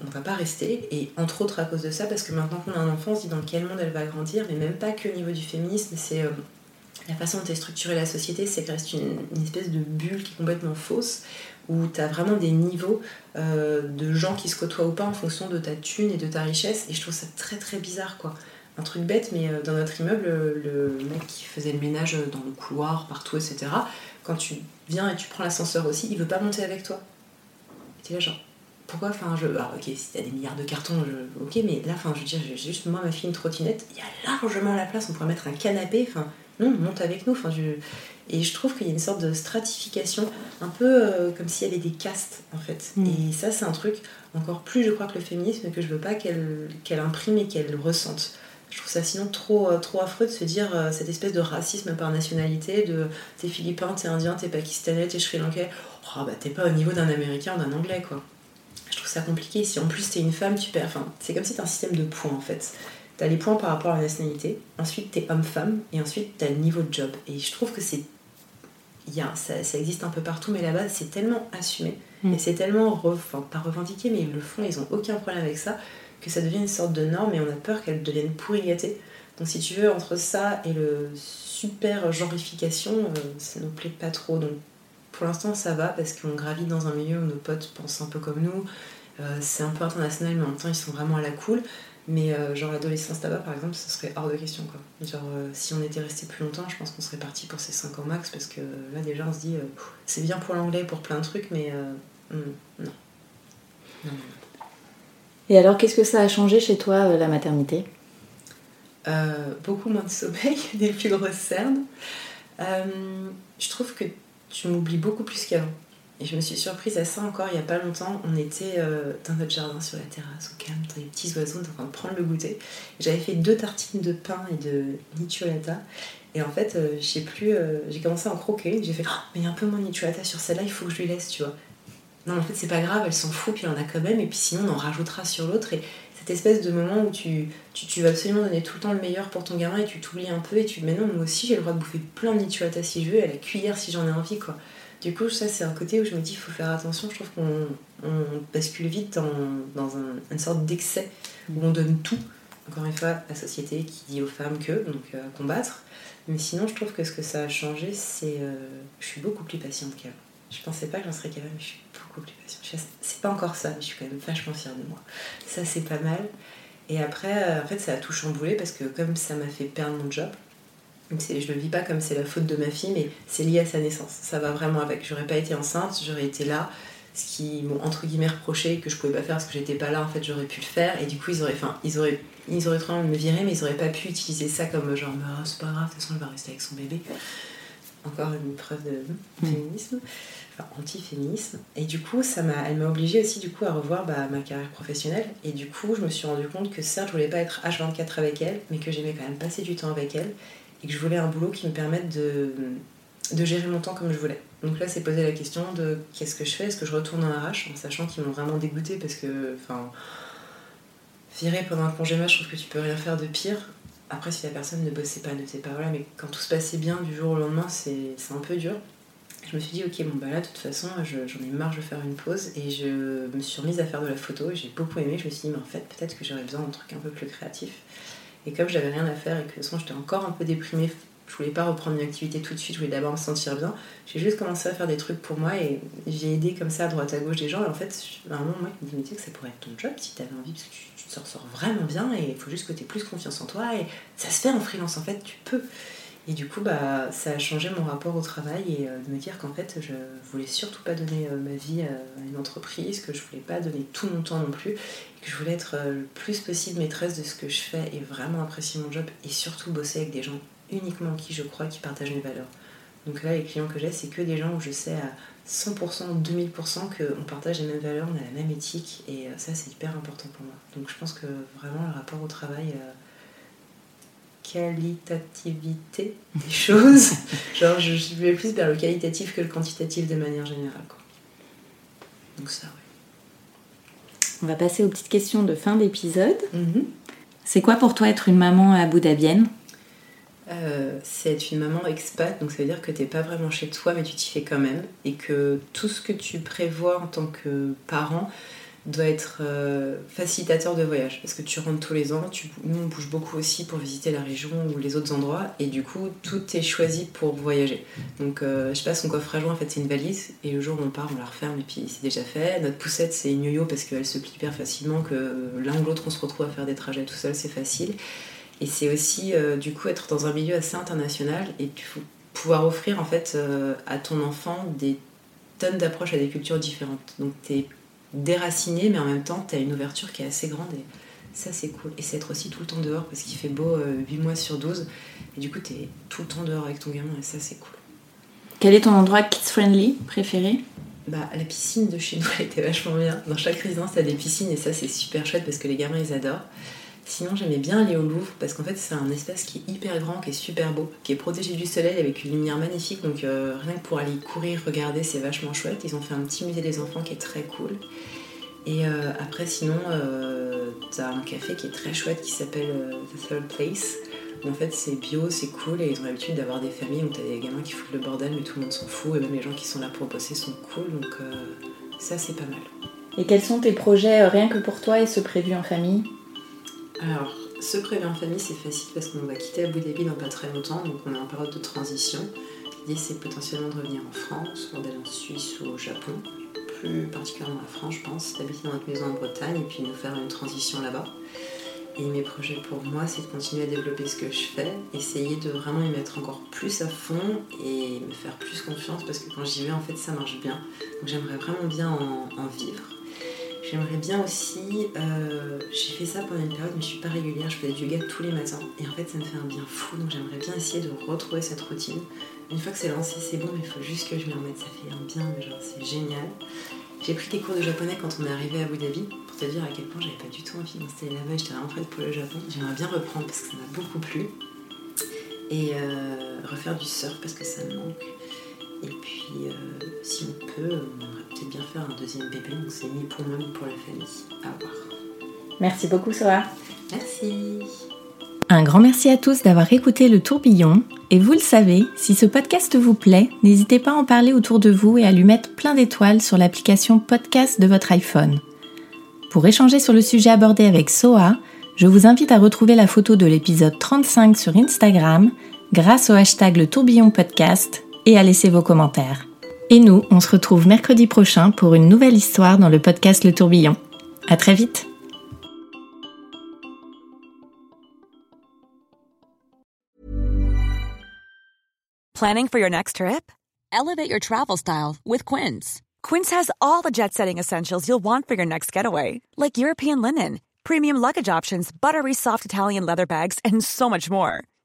on va pas rester. Et entre autres à cause de ça, parce que maintenant qu'on a un enfant, on se dit dans quel monde elle va grandir, mais même pas que au niveau du féminisme, c'est euh, la façon dont est structurée la société, c'est qu'elle reste une, une espèce de bulle qui est complètement fausse, où tu as vraiment des niveaux euh, de gens qui se côtoient ou pas en fonction de ta thune et de ta richesse. Et je trouve ça très très bizarre, quoi un truc bête, mais euh, dans notre immeuble, le mec qui faisait le ménage dans le couloir, partout, etc., quand tu viens et tu prends l'ascenseur aussi, il veut pas monter avec toi. Et t'es là genre, pourquoi Enfin, je. Alors, ok, si t'as des milliards de cartons, je- ok, mais là, enfin, je veux dire, j'ai juste moi, ma fille, une trottinette, il y a largement la place, on pourrait mettre un canapé, enfin, non, monte avec nous, enfin, je. Et je trouve qu'il y a une sorte de stratification, un peu euh, comme s'il y avait des castes, en fait. Mm. Et ça, c'est un truc, encore plus, je crois, que le féminisme, que je veux pas qu'elle qu'elle imprime et qu'elle ressente. Je trouve ça sinon trop, euh, trop affreux de se dire euh, cette espèce de racisme par nationalité, de t'es philippin, t'es indien, t'es pakistanais, t'es sri lankais, oh bah t'es pas au niveau d'un américain ou d'un anglais quoi. je trouve ça compliqué. Si en plus t'es une femme, tu perds. Enfin, c'est comme si t'as un système de points en fait. T'as les points par rapport à la nationalité, ensuite t'es homme-femme, et ensuite t'as le niveau de job. Et je trouve que c'est. Il y a, ça, ça existe un peu partout, mais là-bas c'est tellement assumé, Mm. et c'est tellement. re- Enfin, pas revendiqué, mais ils le font, ils ont aucun problème avec ça, que ça devient une sorte de norme, et on a peur qu'elle devienne pourri gâtée. Donc si tu veux, entre ça et le super genrification, euh, ça nous plaît pas trop. Donc pour l'instant ça va parce qu'on gravite dans un milieu où nos potes pensent un peu comme nous. Euh, c'est un peu international mais en même temps ils sont vraiment à la cool. Mais euh, genre l'adolescence là-bas par exemple ce serait hors de question. Genre euh, si on était resté plus longtemps je pense qu'on serait parti pour ces 5 ans max parce que là déjà on se dit c'est bien pour l'anglais pour plein de trucs mais non. Non, non, non. Et alors, qu'est-ce que ça a changé chez toi, euh, la maternité? Euh, beaucoup moins de sommeil, des plus grosses cernes. Euh, je trouve que tu m'oublies beaucoup plus qu'avant. Et je me suis surprise à ça encore il n'y a pas longtemps. On était dans notre jardin sur la terrasse, au calme, dans les petits oiseaux, en train de prendre le goûter. J'avais fait deux tartines de pain et de niciolata. Et en fait, euh, je sais plus, j'ai commencé à en croquer. J'ai fait, Ah, mais il y a un peu moins de sur celle-là, il faut que je lui laisse, tu vois. Non, en fait, c'est pas grave, elle s'en fout, puis elle en a quand même, et puis sinon, on en rajoutera sur l'autre. Et cette espèce de moment où tu, tu, vas absolument donner tout le temps le meilleur pour ton gamin et tu t'oublies un peu et tu mais non moi aussi j'ai le droit de bouffer plein de niciolata si je veux à la cuillère si j'en ai envie quoi du coup ça c'est un côté où je me dis il faut faire attention je trouve qu'on on bascule vite dans, dans un- une sorte d'excès où on donne tout encore une fois la société qui dit aux femmes que donc euh, combattre mais sinon je trouve que ce que ça a changé c'est euh, je suis beaucoup plus patiente qu'avant je pensais pas que j'en serais capable mais je suis beaucoup plus patiente c'est pas encore ça mais je suis quand même vachement fière de moi ça c'est pas mal et après, euh, en fait, ça a tout chamboulé parce que comme ça m'a fait perdre mon job, je le vis pas comme c'est la faute de ma fille, mais c'est lié à sa naissance. Ça va vraiment avec. J'aurais pas été enceinte, j'aurais été là. Ce qui m'ont entre guillemets reproché que je pouvais pas faire parce que j'étais pas là, en fait, j'aurais pu le faire. Et du coup, ils auraient, enfin, ils auraient, ils auraient très bien me virer, mais ils auraient pas pu utiliser ça comme genre, Ah, c'est pas grave, de toute façon, elle va rester avec son bébé. Encore une preuve de féminisme enfin, anti-féminisme. Et du coup, ça m'a, elle m'a obligée aussi du coup à revoir bah, ma carrière professionnelle. Et du coup, je me suis rendu compte que certes, je voulais pas être H24 avec elle, mais que j'aimais quand même passer du temps avec elle et que je voulais un boulot qui me permette de, de gérer mon temps comme je voulais. Donc là, c'est poser la question de qu'est-ce que je fais? Est-ce que je retourne en RH en sachant qu'ils m'ont vraiment dégoûté parce que, enfin, virer pendant un congé mat, je trouve que tu peux rien faire de pire. Après, si la personne ne bossait pas, ne sait pas, voilà, mais quand tout se passait bien du jour au lendemain, c'est un peu dur. Je me suis dit, ok, bon bah là, de toute façon, je- j'en ai marre de faire une pause et je me suis remise à faire de la photo et j'ai beaucoup aimé. Je me suis dit, mais en fait, peut-être que j'aurais besoin d'un truc un peu plus créatif. Et comme j'avais rien à faire et que de toute façon, j'étais encore un peu déprimée, je voulais pas reprendre une activité tout de suite, je voulais d'abord me sentir bien. J'ai juste commencé à faire des trucs pour moi et j'ai aidé comme ça à droite à gauche des gens. Et en fait, à un moment, moi, je me dis, mais tu sais que ça pourrait être ton job si t'avais envie, parce que tu, te sors, vraiment bien et il faut juste que tu aies plus confiance en toi. Et ça se fait en freelance, en fait, tu peux. Et du coup, bah, ça a changé mon rapport au travail et euh, de me dire qu'en fait, je voulais surtout pas donner euh, ma vie à une entreprise, que je voulais pas donner tout mon temps non plus, que je voulais être euh, le plus possible maîtresse de ce que je fais et vraiment apprécier mon job et surtout bosser avec des gens uniquement en qui je crois qui partagent mes valeurs. Donc là, les clients que j'ai, c'est que des gens où je sais à 100% ou 2000% qu'on partage les mêmes valeurs, on a la même éthique et euh, ça, c'est hyper important pour moi. Donc je pense que vraiment, le rapport au travail. euh, qualitativité des choses. Genre, je, je vais plus vers le qualitatif que le quantitatif de manière générale. Quoi. Donc ça, On va passer aux petites questions de fin d'épisode. Mhm. C'est quoi pour toi être une maman abu dhabienne? Euh, c'est être une maman expat, donc ça veut dire que t'es pas vraiment chez toi, mais tu t'y fais quand même, et que tout ce que tu prévois en tant que parent doit être euh, facilitateur de voyage, parce que tu rentres tous les ans, tu, nous on bouge beaucoup aussi pour visiter la région ou les autres endroits, et du coup tout est choisi pour voyager. Donc euh, je sais pas, son coffre à joie en fait c'est une valise, et le jour où on part on la referme et puis c'est déjà fait. Notre poussette c'est une yo-yo parce qu'elle se plie hyper facilement, que l'un ou l'autre on se retrouve à faire des trajets tout seul, c'est facile. Et c'est aussi euh, du coup être dans un milieu assez international et pouvoir offrir en fait euh, à ton enfant des tonnes d'approches à des cultures différentes. Donc tu es déraciné mais en même temps tu as une ouverture qui est assez grande et ça c'est cool. Et c'est être aussi tout le temps dehors parce qu'il fait beau euh, 8 mois sur 12 et du coup tu es tout le temps dehors avec ton gamin et ça c'est cool. Quel est ton endroit kids-friendly préféré? Bah, la piscine de chez nous, elle était vachement bien. Dans chaque résidence, t'as des piscines et ça, c'est super chouette parce que les gamins, ils adorent. Sinon, j'aimais bien aller au Louvre parce qu'en fait, c'est un espace qui est hyper grand, qui est super beau, qui est protégé du soleil avec une lumière magnifique. Donc, euh, rien que pour aller courir, regarder, c'est vachement chouette. Ils ont fait un petit musée des enfants qui est très cool. Et après, sinon, t'as un café qui est très chouette qui s'appelle The Third Place. en fait, c'est bio, c'est cool et ils ont l'habitude d'avoir des familles où t'as des gamins qui foutent le bordel, mais tout le monde s'en fout et même les gens qui sont là pour bosser sont cool. Donc ça, c'est pas mal. Et quels sont tes projets rien que pour toi et ce prévu en famille? Alors, ce prévu en famille, c'est facile parce qu'on va quitter Abu Dhabi dans pas très longtemps, donc on est en période de transition. L'idée, c'est potentiellement de revenir en France, ou d'aller en Suisse ou au Japon, plus particulièrement en France, je pense, d'habiter dans notre maison en Bretagne et puis nous faire une transition là-bas. Et mes projets pour moi, c'est de continuer à développer ce que je fais, essayer de vraiment y mettre encore plus à fond et me faire plus confiance parce que quand j'y vais, en fait, ça marche bien. Donc j'aimerais vraiment bien en, vivre. J'aimerais bien aussi, euh, j'ai fait ça pendant une période, mais je suis pas régulière, je faisais du yoga tous les matins et en fait ça me fait un bien fou, donc j'aimerais bien essayer de retrouver cette routine. Une fois que c'est lancé, c'est bon, mais il faut juste que je m'y remette, ça fait un bien, mais genre c'est génial. J'ai pris des cours de japonais quand on est arrivé à Abu Dhabi, pour te dire à quel point j'avais pas du tout envie d'installer là-bas, j'étais vraiment prête pour le Japon. J'aimerais bien reprendre parce que ça m'a beaucoup plu. Et euh, refaire du surf parce que ça me manque. Et puis, euh, si on peut, on aimerait peut-être bien faire un deuxième bébé, donc c'est ni pour moi ni pour la famille. À voir. Merci beaucoup, Sora. Merci. Un grand merci à tous d'avoir écouté le tourbillon. Et vous le savez, si ce podcast vous plaît, n'hésitez pas à en parler autour de vous et à lui mettre plein d'étoiles sur l'application podcast de votre iPhone. Pour échanger sur le sujet abordé avec Soa, je vous invite à retrouver la photo de l'épisode 35 sur Instagram grâce au hashtag le tourbillon podcast et à laisser vos commentaires. Et nous, on se retrouve mercredi prochain pour une nouvelle histoire dans le podcast Le Tourbillon. À très vite! Planning for your next trip? Elevate your travel style with Quince. Quince has all the jet setting essentials you'll want for your next getaway, like European linen, premium luggage options, buttery soft Italian leather bags, and so much more.